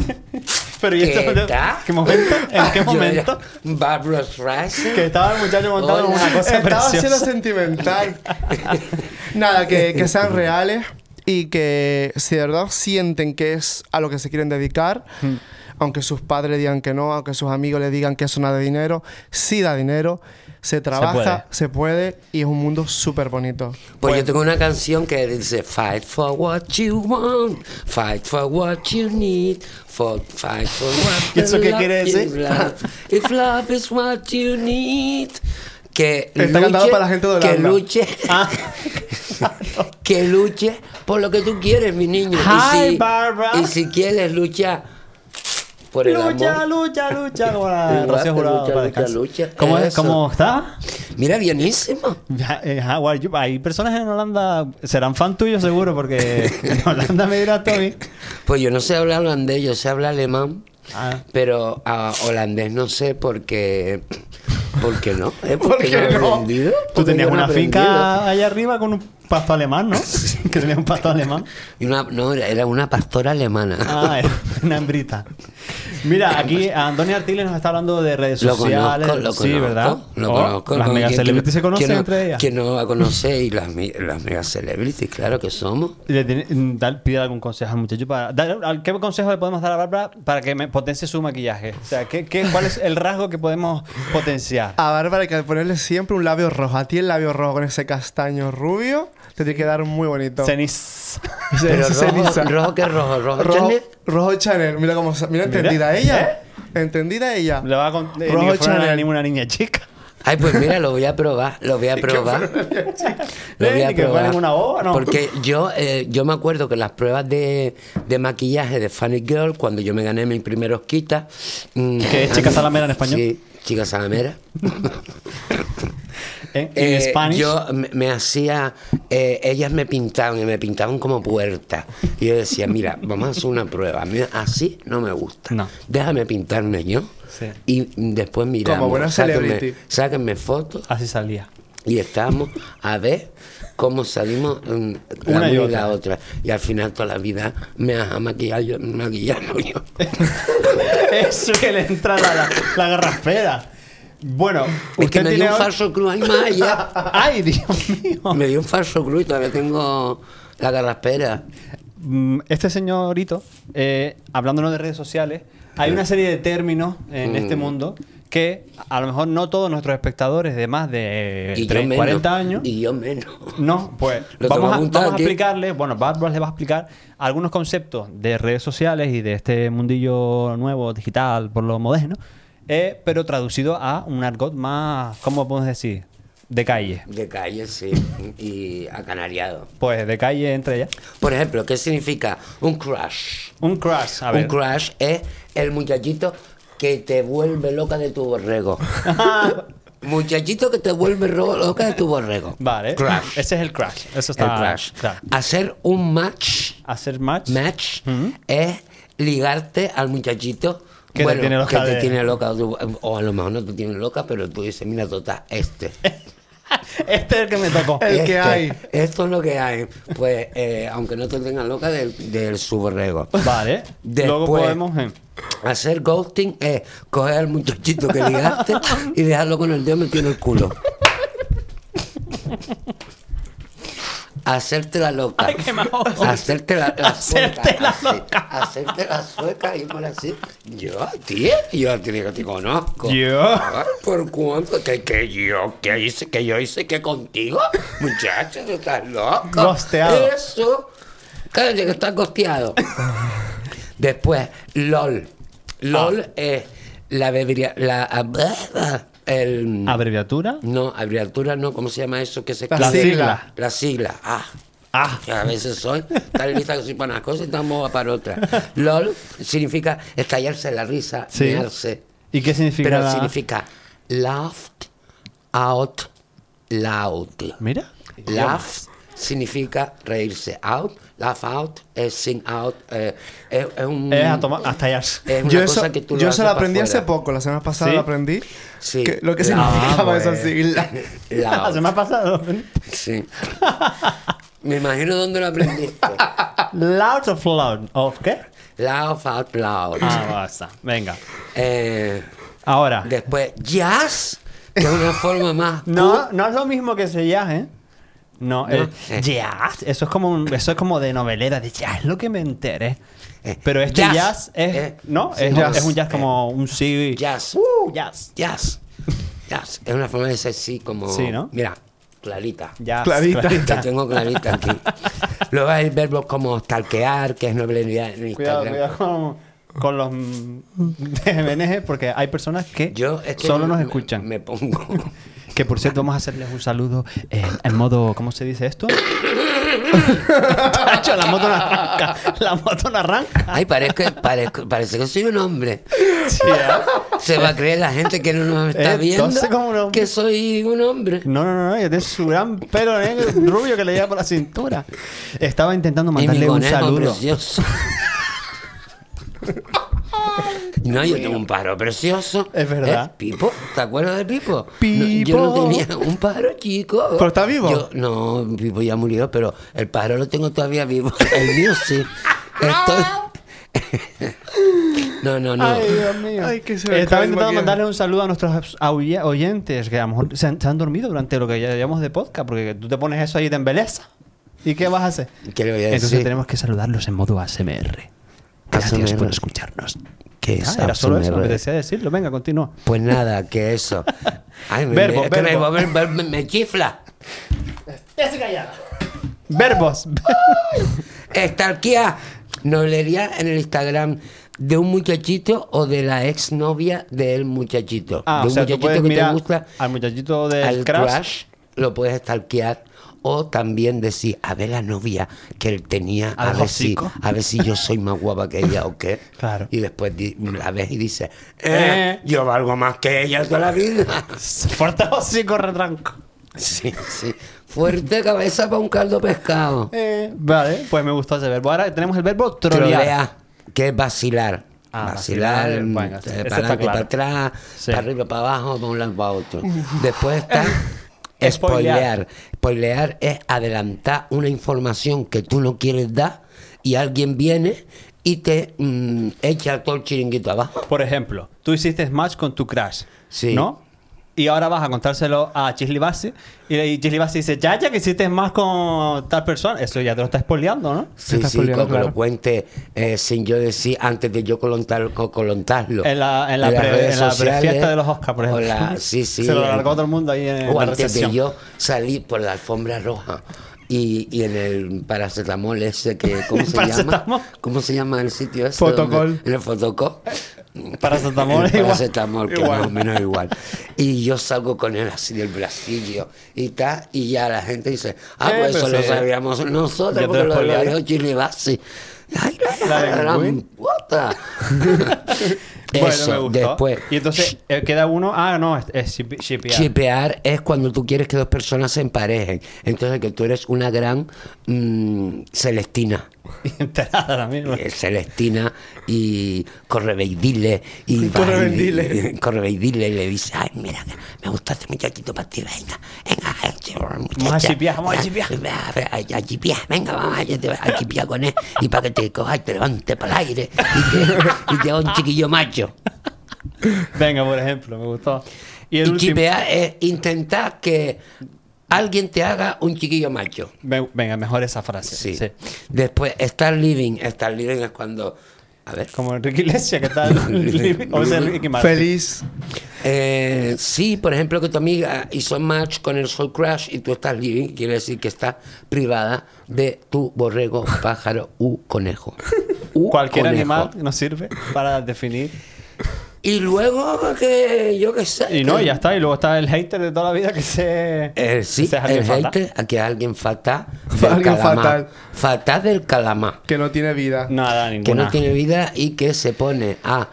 pero ¿y esto? ¿Qué momento? ¿En qué momento? Barbara Streisand. Que estaba el muchacho montado en una cosa Estaba siendo preciosa. sentimental. Nada, que, que sean reales y que si de verdad sienten que es a lo que se quieren dedicar, Hmm. aunque sus padres digan que no, aunque sus amigos le digan que eso no da dinero, sí da dinero, se trabaja, se puede, y es un mundo súper bonito. Pues yo tengo una canción que dice Fight for what you want, fight for what you need, for, fight for what ¿Y eso qué quiere decir? love. If love is what you need. Que Está cantado para la gente de que Holanda. luche, Ah, que luche por lo que tú quieres, mi niño. Hi, y, si, Barbara. y si quieres luchar por el lucha, amor. lucha, lucha, Igual Rocío que Jurado lucha, lucha, lucha. ¿Cómo, es? Eso. ¿Cómo está? Mira, bienísimo. Eh, ah, hay personas en Holanda, serán fan tuyos seguro, porque en Holanda me dirás tú a mí. Pues yo no sé hablar holandés, yo sé hablar alemán. Ah. Pero a holandés no sé porque. ¿Por qué no? ¿Eh? ¿Por Porque qué no aprendido. Tú tenías no una aprendido. finca allá arriba con un pasto alemán, ¿no? que tenías un pasto alemán. Y una, no, era- era una pastora alemana. Ah, era una hembrita. Mira, aquí Antonio Artiles nos está hablando de redes Lo sociales. conozco, lo sí, conozco. ¿verdad? Lo Oh, conozco. Las ¿Con mega celebrities se conocen entre ellas. ¿Quién no va a conocer? Y las, las mega celebrities, claro que somos. Le tiene- mm, dar- pide algún consejo al muchacho para dar- ¿qué consejo le podemos dar a Bárbara para que me potencie su maquillaje? O sea, ¿qué, qué, cuál es el rasgo que podemos potenciar? A Bárbara hay que ponerle siempre un labio rojo. A ti el labio rojo con ese castaño rubio te tiene que dar muy bonito. Ceniz. Pero rojo, ceniza. rojo que rojo, rojo, Rojo, Chanel. rojo Chanel. Mira cómo... Mira, entendida ella. Entendida ella. Le va a con- eh, Rojo ni Chanel. ni una niña chica. Ay, pues mira, lo voy a probar, lo voy a probar. Lo voy Eh, a probar. una boba, ¿no? Porque yo, eh, yo me acuerdo que las pruebas de, de maquillaje de Funny Girl, cuando yo me gané mis primeros quitas. mm, ¿Qué es chica salamera en español? Sí, chica salamera. En, en Eh, Spanish. yo me, me hacía, eh, ellas me pintaban y me pintaban como puerta. Y yo decía, mira, vamos a hacer una prueba. Mira, así no me gusta. No. Déjame pintarme yo. Sí. Y después miramos. Como buena sáquenme, celebrity. sáquenme fotos Así salía. y estábamos a ver cómo salimos mm, la Una una y y, otra. la otra. Y al final toda la vida me has maquillado yo, maquillando yo. Eso que le entra la, la, la garraspera. Bueno, Es que me dio tiene un falso cruz más allá. ¡Ay, Dios mío! Me dio un falso cruz y todavía tengo la garraspera. Mm, Este señorito, eh, hablándonos de redes sociales, hay una serie de términos en Mm. este mundo que a lo mejor no todos nuestros espectadores de más de Y yo 30, menos. 40 años Y yo menos. No, pues vamos, a, vamos a explicarle, bueno, Barbara les va a explicar algunos conceptos de redes sociales y de este mundillo nuevo, digital, por lo moderno, eh, pero traducido a un argot más, ¿cómo podemos decir? De calle. De calle, sí. Y acanariado. Pues de calle entre ellas. Por ejemplo, ¿qué significa un crush? Un crush, a ver. Un crush es el muchachito que te vuelve loca de tu borrego. muchachito que te vuelve loca de tu borrego. vale. Crush. Ese es el crush. Eso El está crush. claro. Hacer un match, Hacer match. match es ligarte al muchachito Que te tiene loca que te de- tiene loca. O a lo mejor no te tiene loca, pero tú dices, mira, total, este. Este es el que me tocó. El que Este, hay. Esto es lo que hay. Pues, eh, aunque no te tengan loca del, del su borrego. Vale. Luego Después- podemos. eh, Hacer ghosting es coger al muchachito que ligaste y dejarlo con el dedo metido en el culo. Hacerte la loca. Ay, qué majo. Hacerte la, la Hacerte sueca. la así. loca. Hacerte la sueca y por así. Yo, tío, yo te digo, te conozco. Yo. Ay, ¿Por cuánto? Que, que yo, que hice, que yo hice que contigo. Muchacho, tú estás loco. Gosteado. Eso. Cállate que estás gosteado. Después, LOL. LOL Ah. es la bebería. La. El, Abreviatura. no, abreviatura no, ¿cómo se llama eso que se La sigla. La sigla. Ah. Ah. Que a veces soy tan lista que soy para unas cosas y tan boba para otras. LOL significa estallarse la risa, Sí. mearse. ¿Y qué significa Pero la- significa laughed out loud. Mira. Laugh significa reírse. Out laugh out, es sing out, eh, es, es un... Es a tomar- hasta allá. es una Yo cosa eso, que tú yo lo eso lo aprendí hace poco, la semana pasada ¿Sí? lo aprendí. Sí. que- lo que significaba esa sigla. La- La semana pasada. Sí. Me imagino dónde lo aprendiste. Loud of loud. ¿Of qué? Laugh out loud. Ah, basta. Venga. Eh, Ahora. después, jazz, que es una forma más... No, no es lo mismo que ese jazz, ¿eh? No, el Eh. jazz, eso es como un- eso es como de novelera, de jazz, es lo que me enteré. Eh, Pero este jazz. jazz, es, Eh, ¿no? sí, es, jazz. es un jazz como un sí. Jazz. Uh, jazz. Jazz. Jazz. Es una forma de decir sí, como... Sí, ¿no? Mira, clarita. Jazz. Clarita. Que tengo clarita aquí. Luego hay verbos como stalkear, que es novedad en Cuidado, Instagram. cuidado con, con los BNG, porque hay personas que, Yo es que solo nos me- escuchan. Me pongo. Que por cierto, vamos a hacerles un saludo en, en modo. ¿Cómo se dice esto? Chacho, la moto no arranca. La moto no arranca. Ay, parece, parezco- parece que soy un hombre. Sí, ¿eh? Se va a creer la gente que no nos está Eh, viendo entonces, un hombre. que soy un hombre. No, no, no, no, es de su gran pelo negro, rubio que le lleva por la cintura. Estaba intentando mandarle un saludo. No, yo tengo un pájaro precioso. Es verdad. ¿Eh? Pipo, ¿te acuerdas de Pipo? No, Pipo. yo no tenía un pájaro chico. ¿Pero está vivo? Yo- no, Pipo ya murió, pero el pájaro lo tengo todavía vivo. El mío sí. Estoy... no, no, no. Ay, Dios mío. Ay, que se Estaba intentando mandarle un saludo a nuestros oyentes que a lo mejor se han, se han dormido durante lo que ya llevamos de podcast, porque tú te pones eso ahí de embeleza. ¿Y qué vas a hacer? ¿Qué le voy a decir? Entonces tenemos que saludarlos en modo ASMR. Gracias por escucharnos. ¿Qué es Ah, era solo eso, me decía decirlo. Venga, continúa. Pues nada, que eso. Ay, me, Verbo, me- que me- verbo. me- me- me chifla. Verbos. Estalquea nolería en el Instagram de un muchachito o de la exnovia del muchachito. Ah, de o un sea, muchachito puedes que te gusta. al muchachito del al crush. crush, lo puedes stalkear. O también decir, a ver la novia que él tenía, a ver, si, a ver si yo soy más guapa que ella o qué. Claro. Y después la ves y dices, eh, Eh. yo valgo más que ella toda la vida. Fuerte hocico retranco. Sí, sí. Fuerte cabeza para un caldo pescado. Eh, vale, pues me gustó ese verbo. Ahora tenemos el verbo trolear. Trolea, que es vacilar. Ah, vacilar, vacilar, bueno, eh, ese para adelante, claro. para atrás, Sí. para arriba, para abajo, para un lado, para otro. Después está Spoilear. spoilear. Es adelantar una información que tú no quieres dar y alguien viene y te mm, echa todo el chiringuito abajo. Por ejemplo, tú hiciste match con tu crush. Sí. ¿No? Y ahora vas a contárselo a Chisli Bassi. Y Chisli Bassi dice, ya, ya que hiciste más con tal persona. Eso ya te lo está spoileando, ¿no? Sí, está sí, spoileando, como lo claro. cuente eh, sin yo decir antes de yo colontar, co- colontarlo. En la, en la, las pre- redes en la prefiesta de los Oscars, por ejemplo. la- sí, sí. Se lo largó todo el mundo ahí en O la antes de yo salir por la alfombra roja y, y en el paracetamol ese que ¿cómo se llama? ¿Cómo se llama el sitio ese? Fotocol. donde- En el fotocol. Paracetamol El igual. paracetamol, que Igual. más o menos igual. Y yo salgo con él así del bracillo y tal, y ya la gente dice, ah, Eh, pues eso lo sabíamos nosotros, porque lo lo, dijo Chile Bassi. Ay, La la, de gran Bueno, Eso, me gustó. después. Y entonces eh, queda uno. Ah, no, es, es ship- shipear. Chipear es cuando tú quieres que dos personas se emparejen. Entonces que tú eres una gran mm, Celestina. Enterada la misma. Eh, Celestina y correveidile y Correveidile. y- correveidile y le dice ay mira me gusta este muchachito para ti venga venga muchacha. Vamos a chipear, vamos a chipear, venga vamos a, chipear con él y para que te coja y te levante para el aire y te, y te haga un chiquillo macho Venga, por ejemplo, me gustó. Y el y último. chipear es intentar que alguien te haga un chiquillo macho Ve- Venga, mejor esa frase. Sí. sí. Después, estar living. Estar living es cuando. A ver. Como Enrique Iglesias, que tal. o sea, Ricky Martin. Feliz. Eh, sí, por ejemplo, que tu amiga hizo match con el Soul Crash y tú estás living, quiere decir que está privada de tu borrego, pájaro u conejo. U Cualquier conejo. animal nos sirve para definir. Y luego que yo qué sé. Y no, que- ya está. Y luego está el hater de toda la vida que se. Eh, sí, se el que falta. hater, aquí es alguien fatal. Alguien calamar. fatal. Fatal del calamar. Que no tiene vida. Nada, que ninguna. no tiene vida y que se pone a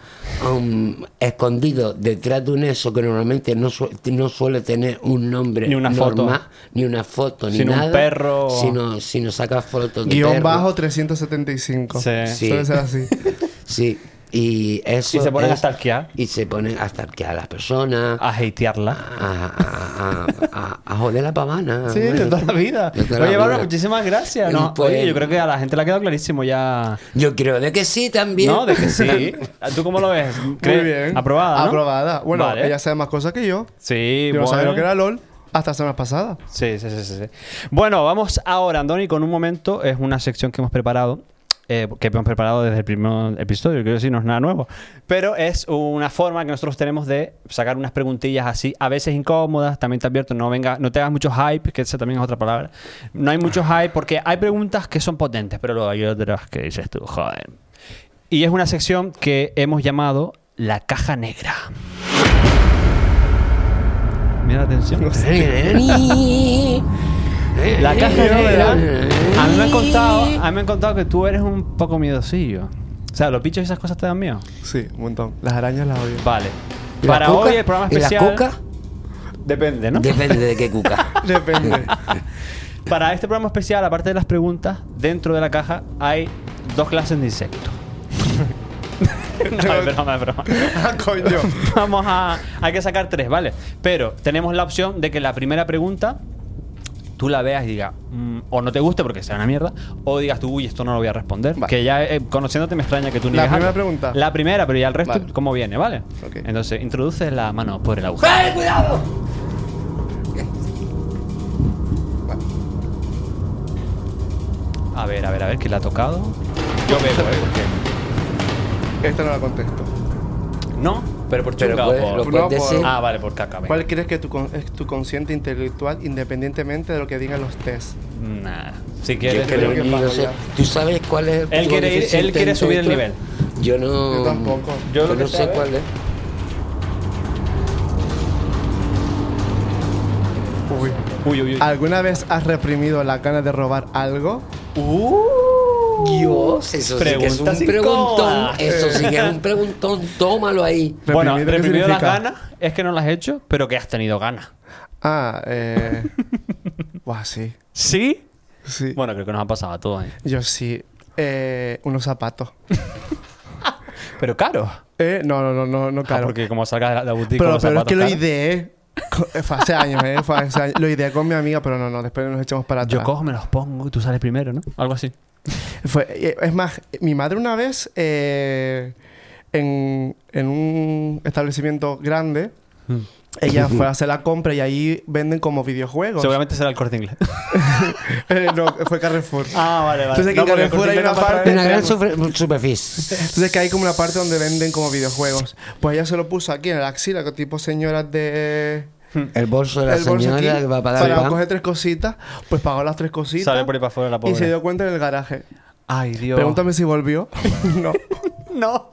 um, escondido detrás de un eso que normalmente no, su- no suele tener un nombre Ni una foto. normal, ni una foto, ni Sino un perro. Sino, sino saca fotos de Guión perro. bajo 375. Sí. Sí. Suele ser así. Sí. Y eso. Y se ponen a es- stalkear. Y se ponen a stalkear a las personas. A hatearla. A, a, a, a- a joder la pavana. Sí, de toda la vida. Toda Oye, Bárbara, muchísimas gracias. No, Pues- Oye, yo creo que a la gente le ha quedado clarísimo ya. Yo creo de que sí también. No, de que sí. ¿Tú cómo lo ves? Muy bien. Aprobada, ¿no? Aprobada. Bueno, Vale. ella sabe más cosas que yo. Sí, Yo no sabía bueno. lo que era LOL hasta la semana pasada. Sí, sí, sí, sí, sí. Bueno, vamos ahora, Andoni, con un momento. Es una sección que hemos preparado. Eh, que hemos preparado desde el primer episodio, quiero decir, no es nada nuevo. Pero es una forma que nosotros tenemos de sacar unas preguntillas así, a veces incómodas, también te advierto, no venga, no te hagas mucho hype, que esa también es otra palabra. No hay mucho hype porque hay preguntas que son potentes, pero luego hay otras que dices tú, joder. Y es una sección que hemos llamado la caja negra. Mira la atención. La caja negra. A mí me han contado, a mí me han contado que tú eres un poco miedosillo. O sea, los bichos y esas cosas te dan miedo. Sí, un montón. Las arañas las odio. Vale. ¿Y la Para cuca? hoy el programa ¿Y especial. la cuca? Depende, ¿no? Depende de qué cuca. Depende. Para este programa especial, aparte de las preguntas, dentro de la caja hay dos clases de insectos. no, es broma, es broma. ah, coño. Vamos a. Hay que sacar tres, ¿vale? Pero tenemos la opción de que la primera pregunta tú la veas y digas, mm, o no te guste porque sea una mierda, o digas tú, uy, esto no lo voy a responder. Vale. Que ya eh, conociéndote me extraña que tú La niegues primera algo. pregunta. La primera, pero ya el resto, Vale. ¿cómo viene, vale? Ok. Entonces, introduces la mano por el agujero. ¡Eh, cuidado! A ver, a ver, a ver, ¿quién la ha tocado? Yo veo, ¿eh? Porque... Esta no la contesto. No, pero por Pero chunga puede- o lo por... No, por-. Ah, vale, por caca. venga. ¿Cuál crees que tu con- es tu consciente intelectual independientemente de lo que digan los test? Nah. Si quieres... creo que que. ¿Tú sabes cuál es? Él quiere ir- él quiere subir el intelectual? Yo no. Yo tampoco. Yo no sé, cuál es. Uy. Uy, uy, uy. ¿Alguna vez has reprimido la gana de robar algo? Dios, eso sí que es un preguntón. Eso sí que es un preguntón. Tómalo ahí. Bueno, ¿Reprimido qué reprimido las significa? ganas es que no las has hecho, pero que has tenido ganas. Ah, eh. Buah, sí. ¿Sí? Sí. Bueno, creo que nos ha pasado a todos. ¿eh? Yo sí. Eh, unos zapatos. Pero caro. Eh, no, no, no, no, no Ah, claro. porque como salgas de la, de la boutique pero con los pero es zapatos que lo ideé. eh, Fue hace años, ¿eh? Fue hace años. Lo ideé con mi amiga, pero no, no. Después nos echamos para atrás. Yo cojo, me los pongo y tú sales primero, ¿no? Algo así. Fue, eh, es más, mi madre una vez eh, en, en un establecimiento grande, Mm. ella fue a hacer la compra y ahí venden como videojuegos. Seguramente será el corte inglés. Eh, no, fue Carrefour. ah, vale, vale. Entonces, que en el Carrefour hay una no parte- Una gran super- superficie. Entonces que hay como una parte donde venden como videojuegos. Pues ella se lo puso aquí en la axila, que tipo señoras de... El bolso de la el bolso señora aquí, que va a pagar el para pan. coger tres cositas. Pues pagó las tres cositas. Sale por ahí para afuera la pobre. y se dio cuenta en el garaje. Ay, Dios. Pregúntame si volvió. no. No.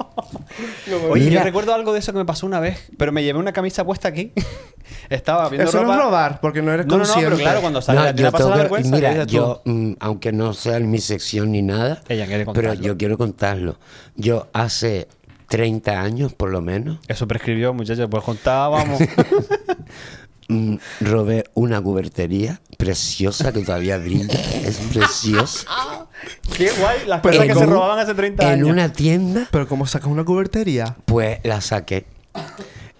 Oye, Mira. yo recuerdo algo de eso que me pasó una vez, pero me llevé una camisa puesta aquí. Estaba viendo Eso ropa. no es robar, porque no eres No, no, no, consciente. pero claro, cuando sale No, la te yo pasa la vergüenza, ¿qué mira, yo, mm, aunque no sea en mi sección ni nada, Ella quiere pero yo quiero contarlo. Yo hace 30 años, por lo menos, Eso prescribió, muchachos, pues contar, vamos. mm, robé una cubertería preciosa que todavía brilla. Es preciosa. Qué guay, las Pero cosas que se en robaban hace 30 En años. una tienda, Pero como sacas una cubertería. pues la saqué.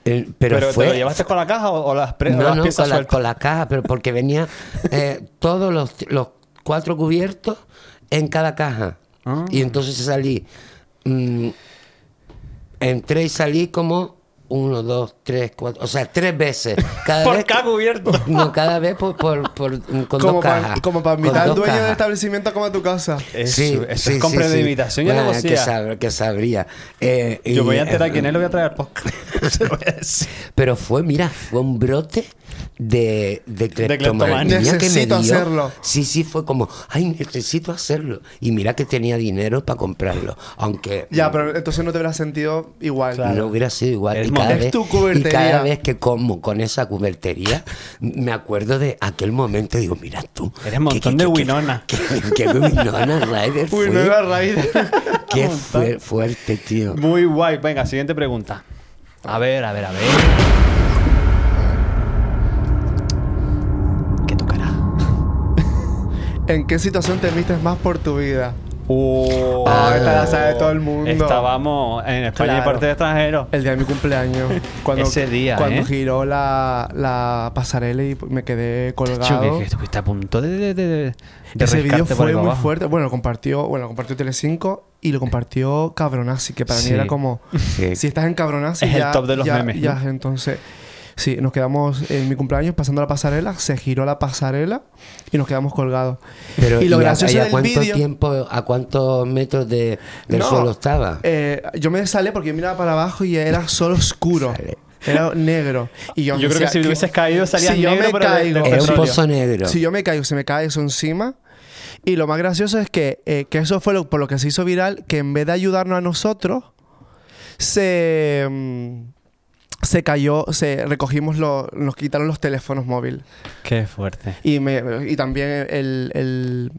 Eh, pero, ¿Pero, fue. te lo llevaste con la caja o, o las, pre- o no, las no, piezas con la, sueltas? con la caja, pero porque venía eh, todos los, los cuatro cubiertos en cada caja. Ah. Y entonces salí. mm, entré y salí como uno, dos, tres, cuatro. O sea, tres veces. Cada Por vez, cada cubierto. No, cada vez por, por, por- con Como dos para cajas. como para invitar al dueño del establecimiento como a tu casa. Eso, Sí, eso sí, es compra sí, de sí. imitación y que, sab- que sabría. Eh, y, Yo voy a enterar eh, quién es, lo voy a traer decir. Pero fue, mira, fue un brote de, de cleptomanía. que me Necesito dio. hacerlo. Sí, sí, fue como, ay, necesito hacerlo. Y mira que tenía dinero para comprarlo. Aunque Ya, pero entonces no te habrás sentido igual. no hubiera sido igual. Es Y cada, vez, tu y cubertería. cada vez que como con esa cubertería, me acuerdo de aquel momento. Digo, mira tú. Eres montón de Winona. Que, Winona Ryder fue. Uy, no iba a raíz. Qué fue- fuerte, tío. Muy guay. Venga, siguiente pregunta. A ver, a ver, a ver. ¿Qué tocará? ¿En qué situación te vistes más por tu vida? Oh, Ah, esta la sabe todo el mundo. Estábamos en España y Claro. parte de extranjero. El día de mi cumpleaños. Cuando, Ese día, Cuando ¿eh? giró la, la pasarela y me quedé colgado. que, que estuviste a punto de, de, de, de Ese vídeo fue muy abajo. fuerte. Bueno, lo compartió, bueno, lo compartió Telecinco y lo compartió Cabronazzi, que para Sí. mí era como Sí. si estás en Cabronazzi Es el ya, top de los ya- memes, ya, entonces sí, nos quedamos en mi cumpleaños pasando la pasarela, se giró la pasarela y nos quedamos colgados. Pero, y lo a- gracioso y a, del cuánto vídeo tiempo, a cuántos metros de, del No, suelo estaba? eh, yo me salé porque yo miraba para abajo y era solo oscuro. Era negro. Y yo, Yo creo que si decía, hubieses caído salías si yo negro, me pero de- caigo- de un pozo negro. Si yo me caigo, se me cae eso encima. Y lo más gracioso es que, eh, que eso fue lo, por lo que se hizo viral, que en vez de ayudarnos a nosotros, se, mm, se cayó, se recogimos, lo- nos quitaron los teléfonos móviles. Qué fuerte. Y, me, y también el, el-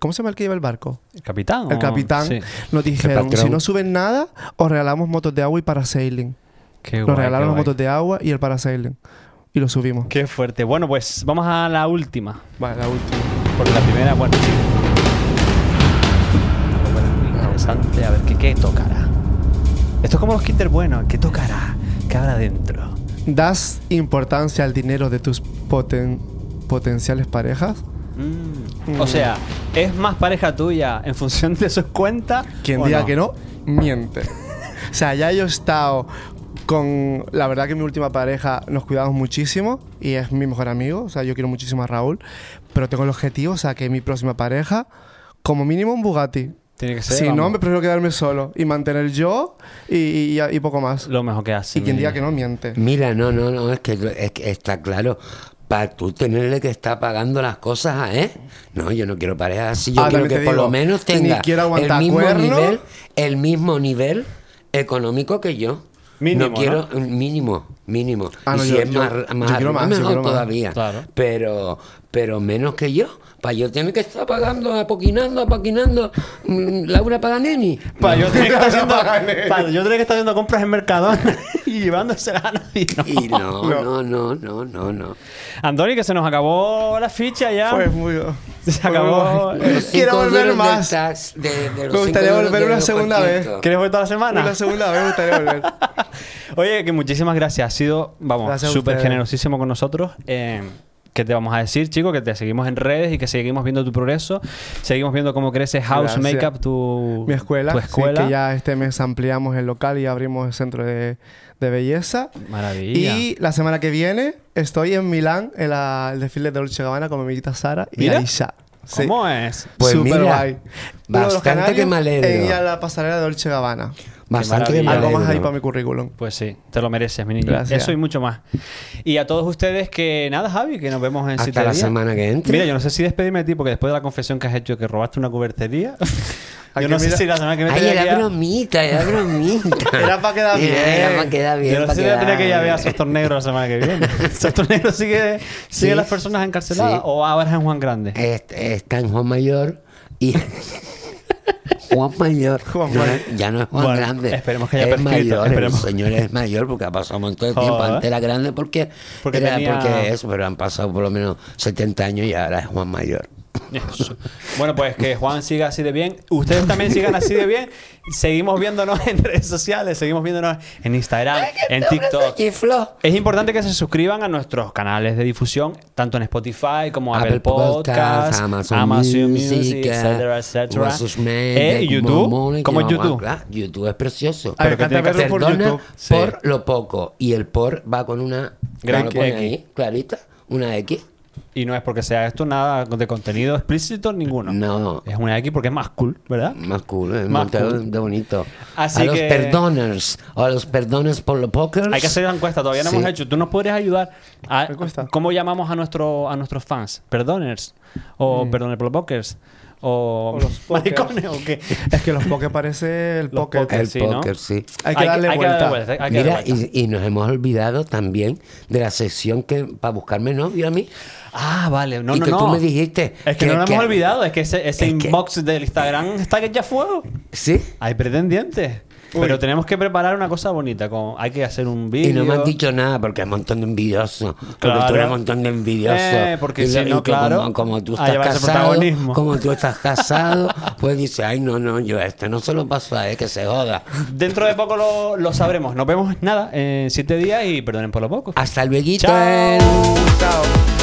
¿Cómo se llama el que lleva el barco? ¿El capitán? El capitán. Sí. Nos dijeron, si no suben nada, os regalamos motos de agua y parasailing. Qué Nos guay, regalaron qué las motos de agua y el parasailing. Y lo subimos. Qué fuerte. Bueno, pues vamos a la última. Vale, la última. Porque la primera, bueno, sí. Interesante. A ver, ¿qué, qué tocará? Esto es como los Kinder Bueno. ¿Qué tocará? ¿Qué habrá dentro? ¿Das importancia al dinero de tus poten- potenciales parejas? Mm. O sea, ¿es más pareja tuya en función de sus cuentas? Quien diga que no, miente. o sea, ya yo he estado con... La verdad que mi última pareja nos cuidamos muchísimo y es mi mejor amigo. O sea, yo quiero muchísimo a Raúl. Pero tengo el objetivo, o sea, que mi próxima pareja, como mínimo un Bugatti. Tiene que ser. Si no, me prefiero quedarme solo y mantener yo y, y- y poco más. Lo mejor que hace. Y quien diga que no, miente. Mira, no, no, no, es que, es que está claro. Para tú tenerle que estar pagando las cosas a él. No, yo no quiero pareja así. Yo Ah, quiero que por lo menos tenga el mismo cuerno. nivel, el mismo nivel económico que yo. Mínimo, no quiero mínimo, mínimo. Ah, y no, si yo- es yo- más, yo más quiero yo mejor quiero más. todavía. Claro. Pero, pero menos que yo. Para yo tener que estar pagando, apoquinando, apoquinando mm, Laura Paganini. Para yo tener que estar haciendo, para yo tener que estar haciendo compras en Mercadona y llevándoselas a nadie. No. Y no, no, no, no, no, no. Antoni, que se nos acabó la ficha ya. Fue muy... se fue acabó. Quiero volver más. del tax, de- de los Me gustaría volver una segunda vez. ¿Quieres volver toda la semana? Una segunda vez me gustaría volver. Oye, que muchísimas gracias. Has sido, vamos, súper generosísimo con nosotros. Eh, ¿Qué te vamos a decir, chicos? Que te seguimos en redes y que seguimos viendo tu progreso. Seguimos viendo cómo crece House Gracias. Makeup, tu, Mi escuela, tu sí, escuela. que ya este mes ampliamos el local y abrimos el centro de, de belleza. Maravilla. Y la semana que viene estoy en Milán, en la- el desfile de Dolce Gabbana con mi amiguita Sara y Mira. Aisha. Sí. ¿Cómo es? Pues Súper mira, guay. Uno de los bastante que me alegro. En la pasarela de Dolce Gabbana. Bastante que me. Algo más ahí para mi currículum. Pues sí, te lo mereces, mi niño. Gracias. Eso y mucho más. Y a todos ustedes que nada, Javi, que nos vemos en Hasta la semana que entre. Mira, yo no sé si despedirme de ti porque después de la confesión que has hecho que robaste una cubertería. yo no sé si la semana que viene Ay, era bromita, era bromita. Era pa' quedar bien. Era para quedar bien. Yo no sé si voy a tener que ir a. Sostor Negro la semana que viene. Sostor Negro sigue, sigue Sí. las personas encarceladas Sí. o ahora es en Juan Grande. Est- Está en Juan Mayor y. Juan Mayor. Juan No, ya no es Juan Bueno, Grande. esperemos que haya es mayor, esperemos. El señor es mayor porque ha pasado un montón de tiempo. Joder. Antes era grande porque. Porque era tenía- porque eso, pero han pasado por lo menos 70 años y ahora es Juan Mayor. Eso. Bueno, pues que Juan siga así de bien. Ustedes también sigan así de bien. Seguimos viéndonos en redes sociales, seguimos viéndonos en Instagram, en TikTok. Es importante que se suscriban a nuestros canales de difusión, tanto en Spotify como Apple, Apple Podcasts, Podcasts, Amazon, Music, Music, etcétera, etcétera. Eh, y YouTube, como YouTube. hablar. YouTube es precioso. A ver, Pero que tiene que por YouTube. por Sí. lo poco. Y el por va con una. Gran. Clarita. Una X. Y no es porque sea esto nada de contenido explícito ninguno. No. Es una X porque es más cool, ¿verdad? Más cool, es Más Montero cool. de bonito. Así a los que- perdoners, o a los perdoners por los pokers. Hay que hacer la encuesta, todavía no Sí. hemos hecho. ¿Tú nos podrías ayudar a cómo llamamos a, nuestro, a nuestros fans? ¿Perdoners? ¿O perdoners por los pokers? ¿O, O los maricones? ¿O qué? Es que los poke parece el Los poke. poke. El sí, ¿no? póker, sí. Hay que darle hay vuelta. darle vuelta, hay que darle Mira, vuelta. y, y nos hemos olvidado también de la sección que para buscarme novio a mí. Ah, vale. No, y no, que no. tú me dijiste. Es que, no lo hemos olvidado. Es que ese, ese es que- inbox del Instagram está que ya fuego. Sí. Hay pretendientes. Pero tenemos que preparar una cosa bonita. Con, hay que hacer un vídeo. Y no me han dicho nada porque hay un montón de envidiosos. Porque Claro. tú eres un montón de envidiosos. Eh, porque Y si y no, claro, Como, como tú estás casado, como tú estás casado, pues dice, ay, no, no, yo este no se lo paso a él, que se joda. Dentro de poco lo, lo sabremos. Nos vemos nada en siete días y perdonen por lo poco. Hasta luego. Chao. Chao.